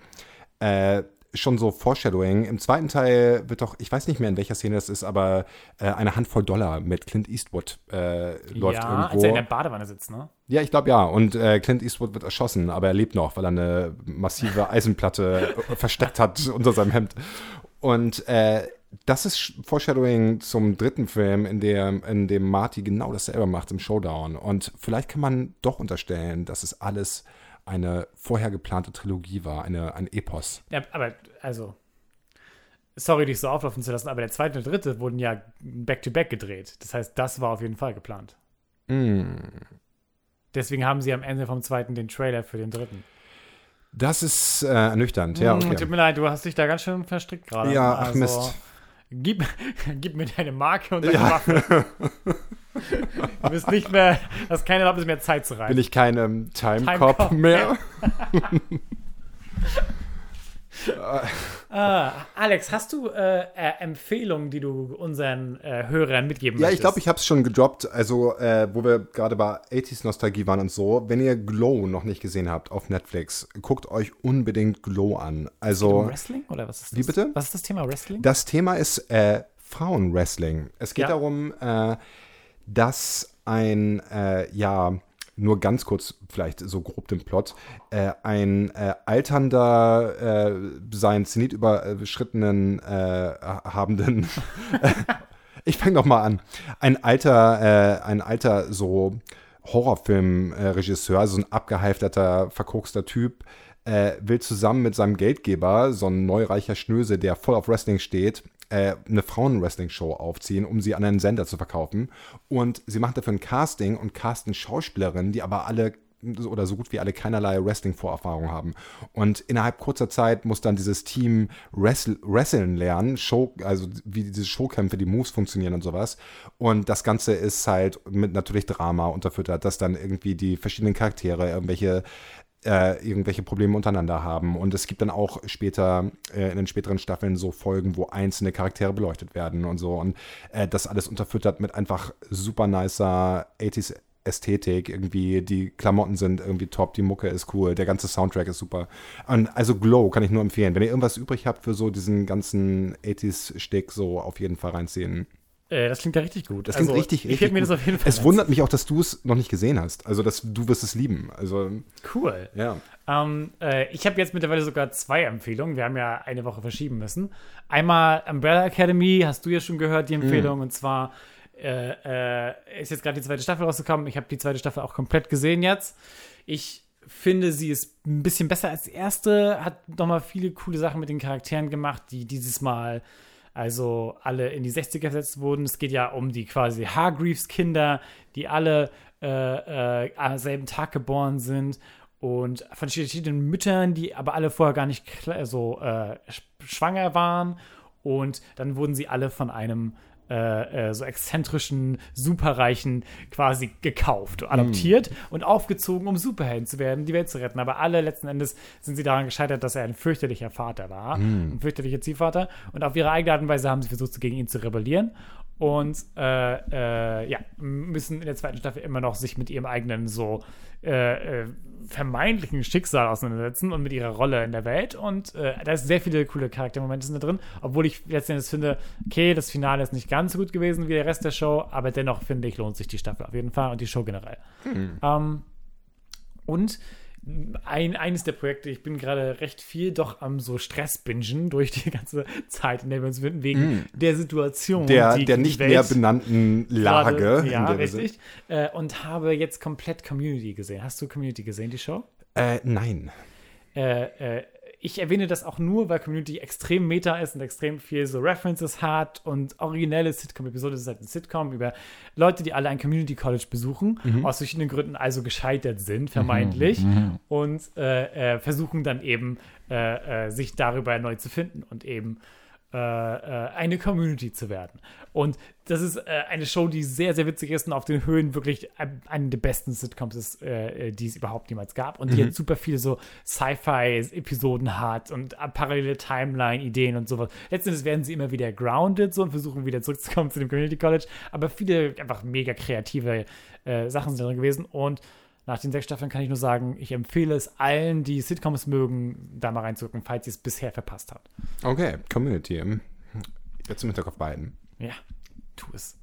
Äh, schon so Foreshadowing. Im zweiten Teil wird doch, ich weiß nicht mehr, in welcher Szene das ist, aber äh, eine Handvoll Dollar mit Clint Eastwood äh, läuft ja, als irgendwo. er in der Badewanne sitzt, ne? Ja, ich glaube ja. Und äh, Clint Eastwood wird erschossen, aber er lebt noch, weil er eine massive Eisenplatte äh, versteckt hat unter seinem Hemd. Und äh, das ist Foreshadowing zum dritten Film, in dem, in dem Marty genau dasselbe macht im Showdown. Und vielleicht kann man doch unterstellen, dass es alles eine vorher geplante Trilogie war, eine, ein Epos. Ja, aber also, sorry, dich so auflaufen zu lassen, aber der zweite und der dritte wurden ja back-to-back gedreht. Das heißt, das war auf jeden Fall geplant. deswegen haben sie am Ende vom zweiten den Trailer für den dritten. Das ist äh, ernüchternd, ja, Hm, okay. Tut mir leid, du hast dich da ganz schön verstrickt gerade. Ja, ach, Also, Mist. Gib, gib mir deine Marke und deine Ja. Waffe. Du bist nicht mehr, hast keine Erlaubnis mehr Zeit zu reisen. Bin ich keinem Time Time Cop Cop, mehr? Ah, Alex, hast du äh, äh, Empfehlungen, die du unseren äh, Hörern mitgeben Ja, ich möchtest? glaube, ich habe es schon gedroppt. Also, äh, wo wir gerade bei 80s Nostalgie waren und so. Wenn ihr Glow noch nicht gesehen habt auf Netflix, guckt euch unbedingt Glow an. Um Also, Wrestling oder was ist das? Wie bitte? Was ist das Thema Wrestling? das Thema ist äh, Frauenwrestling. Es geht Ja. darum, äh, dass ein, ja, nur ganz kurz, vielleicht so grob den Plot, äh, ein äh, alternder, äh, seinen Zenit überschrittenen, äh, habenden, ich fange noch mal an, ein alter, äh, ein alter so Horrorfilmregisseur, so ein abgehalfterter, verkokster Typ, äh, will zusammen mit seinem Geldgeber, so ein neureicher Schnöse, der voll auf Wrestling steht, äh, eine Frauen-Wrestling-Show aufziehen, um sie an einen Sender zu verkaufen. Und sie machen dafür ein Casting und casten Schauspielerinnen, die aber alle oder so gut wie alle keinerlei Wrestling-Vorerfahrung haben. Und innerhalb kurzer Zeit muss dann dieses Team Wrestle, Wrestlen lernen, Show, also wie diese Showkämpfe, die Moves funktionieren und sowas. Und das Ganze ist halt mit natürlich Drama unterfüttert, dass dann irgendwie die verschiedenen Charaktere irgendwelche äh, irgendwelche Probleme untereinander haben. Und es gibt dann auch später, äh, in den späteren Staffeln so Folgen, wo einzelne Charaktere beleuchtet werden und so. Und äh, das alles unterfüttert mit einfach super nicer 80s Ästhetik. Irgendwie, die Klamotten sind irgendwie top, die Mucke ist cool, der ganze Soundtrack ist super. Und also Glow kann ich nur empfehlen. Wenn ihr irgendwas übrig habt für so diesen ganzen 80s-Stick, so auf jeden Fall reinziehen. Äh, das klingt ja richtig gut. Das klingt Also, richtig, Ich richtig werde mir das auf jeden Fall Es wundert mich auch, dass du es noch nicht gesehen hast. Also, dass du wirst es lieben. Also, Cool. ja. Ähm, äh, ich habe jetzt mittlerweile sogar zwei Empfehlungen. Wir haben ja eine Woche verschieben müssen. Einmal Umbrella Academy, hast du ja schon gehört, die Empfehlung. Und zwar äh, äh, ist jetzt gerade die zweite Staffel rausgekommen. Ich habe die zweite Staffel auch komplett gesehen jetzt. Ich finde, sie ist ein bisschen besser als die erste, hat nochmal viele coole Sachen mit den Charakteren gemacht, die dieses Mal also alle in die 60er gesetzt wurden. Es geht ja um die quasi Hargreaves-Kinder, die alle äh, äh, am selben Tag geboren sind und von verschiedenen Müttern, die aber alle vorher gar nicht so äh, sch- schwanger waren. Und dann wurden sie alle von einem äh, äh, so exzentrischen, superreichen quasi gekauft, adoptiert und aufgezogen, um Superhelden zu werden, die Welt zu retten. Aber alle letzten Endes sind sie daran gescheitert, dass er ein fürchterlicher Vater war, ein fürchterlicher Ziehvater. Und auf ihre eigene Art und Weise haben sie versucht, gegen ihn zu rebellieren. Und äh, äh, ja, müssen in der zweiten Staffel immer noch sich mit ihrem eigenen so äh, äh, vermeintlichen Schicksal auseinandersetzen und mit ihrer Rolle in der Welt. Und äh, da ist sehr viele coole Charaktermomente sind da drin, obwohl ich letztendlich finde, okay, das Finale ist nicht ganz so gut gewesen wie der Rest der Show, aber dennoch finde ich, lohnt sich die Staffel auf jeden Fall und die Show generell. Ähm, und ein, eines der Projekte, ich bin gerade recht viel doch am so Stressbingen durch die ganze Zeit, in der wir uns befinden, wegen der Situation. Der, der nicht Welt näher benannten Lage, gerade- in Ja, richtig. Äh, und habe jetzt komplett Community gesehen. Hast du Community gesehen, die Show? Äh, nein. äh, äh, ich erwähne das auch nur, weil Community extrem meta ist und extrem viel so References hat und originelle Sitcom-Episode ist halt ein Sitcom über Leute, die alle ein Community College besuchen, aus verschiedenen Gründen also gescheitert sind, vermeintlich, und äh, äh, versuchen dann eben äh, äh, sich darüber neu zu finden und eben eine Community zu werden. Und das ist äh, eine Show, die sehr, sehr witzig ist und auf den Höhen wirklich ein- eine der besten Sitcoms ist, äh, die es überhaupt jemals gab. Und die hat super viele so Sci-Fi-Episoden hat und äh, parallele Timeline-Ideen und sowas. Letztendlich werden sie immer wieder grounded so und versuchen wieder zurückzukommen zu dem Community College. Aber viele einfach mega kreative äh, Sachen sind drin gewesen. Und nach den sechs Staffeln kann ich nur sagen, ich empfehle es allen, die Sitcoms mögen, da mal reinzugucken, falls ihr es bisher verpasst habt. Okay, Community. Jetzt im Hinterkopf beiden. Ja, tu es.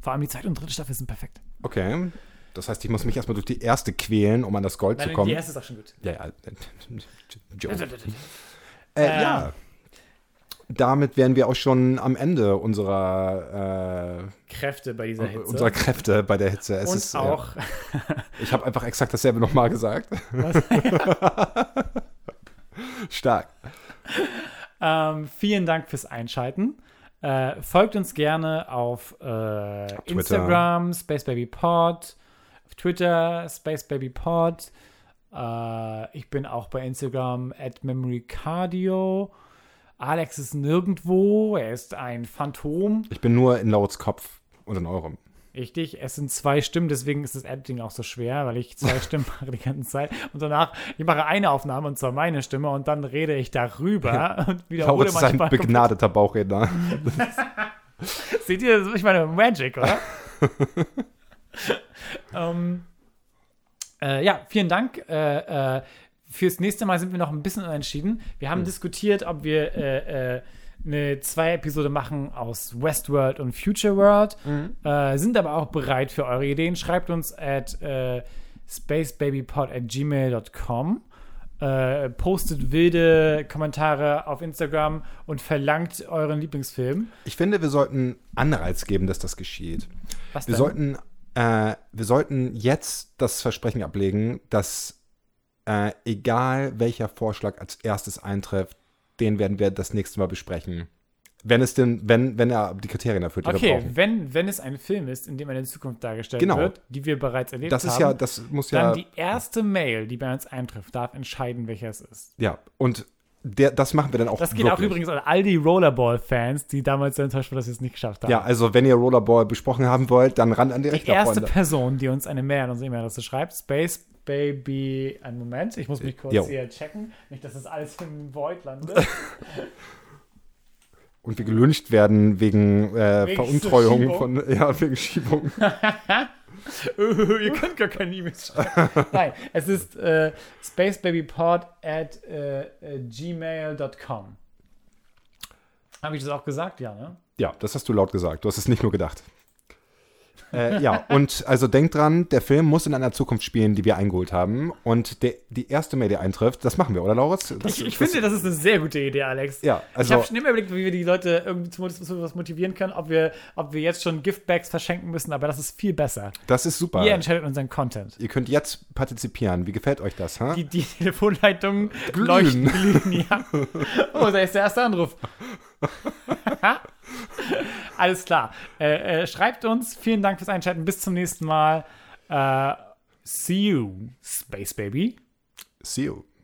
Vor allem die zweite und dritte Staffel sind perfekt. Okay. Das heißt, ich muss mich erstmal durch die erste quälen, um an das Gold zu Nein, kommen. die erste ist auch schon gut. Ja, ja. Äh, ja. Damit wären wir auch schon am Ende unserer, Kräfte bei dieser äh, Hitze. unserer Kräfte bei der Hitze. Es und ist, äh, auch, ich habe einfach exakt dasselbe nochmal gesagt. Stark. ähm, vielen Dank fürs Einschalten. Äh, folgt uns gerne auf äh, Instagram, SpaceBabyPod, auf Twitter SpaceBabyPod. Äh, ich bin auch bei Instagram at MemoryCardio. Alex ist nirgendwo. Er ist ein Phantom. Ich bin nur in Lauts Kopf und in eurem. Richtig, es sind zwei Stimmen, deswegen ist das Editing auch so schwer, weil ich zwei Stimmen mache die ganze Zeit. Und danach, ich mache eine Aufnahme und zwar meine Stimme und dann rede ich darüber und wiederhole Lauts ist ein manchmal. begnadeter Bauchredner. Seht ihr, das ist- ich meine, Magic, oder? ähm, äh, ja, vielen Dank. Äh, äh, fürs nächste Mal sind wir noch ein bisschen unentschieden. Wir haben diskutiert, ob wir äh, äh, eine zwei Episode machen aus Westworld und Future World. Äh, sind aber auch bereit für eure Ideen. Schreibt uns at äh, spacebabypod at gmail.com. Äh, postet wilde Kommentare auf Instagram und verlangt euren Lieblingsfilm. Ich finde, wir sollten Anreiz geben, dass das geschieht. Was Wir denn? sollten, äh, wir sollten jetzt das Versprechen ablegen, dass äh, egal welcher Vorschlag als erstes eintrifft, den werden wir das nächste Mal besprechen. Wenn es denn, wenn, wenn er die Kriterien erfüllt, die wir Okay, brauchen. wenn, wenn es ein Film ist, in dem eine Zukunft dargestellt Genau. wird, die wir bereits erlebt Das ist haben, ja, das muss dann ja, die erste Mail, die bei uns eintrifft, darf entscheiden, welcher es ist. ja, und der, das machen wir dann auch Das geht auch wirklich. übrigens an all die Rollerball-Fans, die damals so enttäuscht waren, dass wir es nicht geschafft haben. Ja, also wenn ihr Rollerball besprochen haben wollt, dann ran an die die Rechner, erste Freunde. Person, die uns eine Mail an unsere E-Mail-Adresse schreibt, Space Baby, einen Moment, ich muss mich kurz Jo. hier checken, nicht, dass das alles im Void landet. Und wir gelünscht werden wegen, äh, Wegen Veruntreuung Schiebung. von, ja, wegen Schiebung. Ihr könnt gar keine E-Mails schreiben. Nein, es ist äh, spacebabypod at äh, äh, gmail.com. Habe ich das auch gesagt? Ja, ne? Ja, das hast du laut gesagt. Du hast es nicht nur gedacht. Äh, ja, und also denkt dran, der Film muss in einer Zukunft spielen, die wir eingeholt haben. Und der, die erste Mail, die eintrifft, das machen wir, oder Lauritz? Das, Ich, ich finde, das ist eine sehr gute Idee, Alex. Ja, ich also- habe schon immer überlegt, wie wir die Leute irgendwie zu, zu was motivieren können, ob wir, ob wir jetzt schon Giftbags verschenken müssen, aber das ist viel besser. das ist super. Ihr entscheidet unseren Content. Ihr könnt jetzt partizipieren. Wie gefällt euch das? Ha? Die, die Telefonleitungen Glühen. leuchten, glühen, ja. Oh, da ist der erste Anruf. Alles klar. Äh, äh, schreibt uns. Vielen Dank fürs Einschalten. Bis zum nächsten Mal. Äh, see you, Space Baby. See you.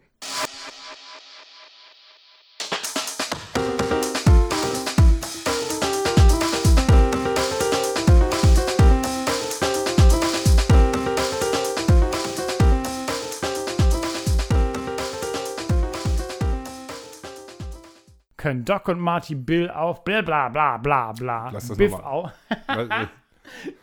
Können Doc und Marty Bill auf bla bla bla bla bla. Lass das Biff auch. Weil-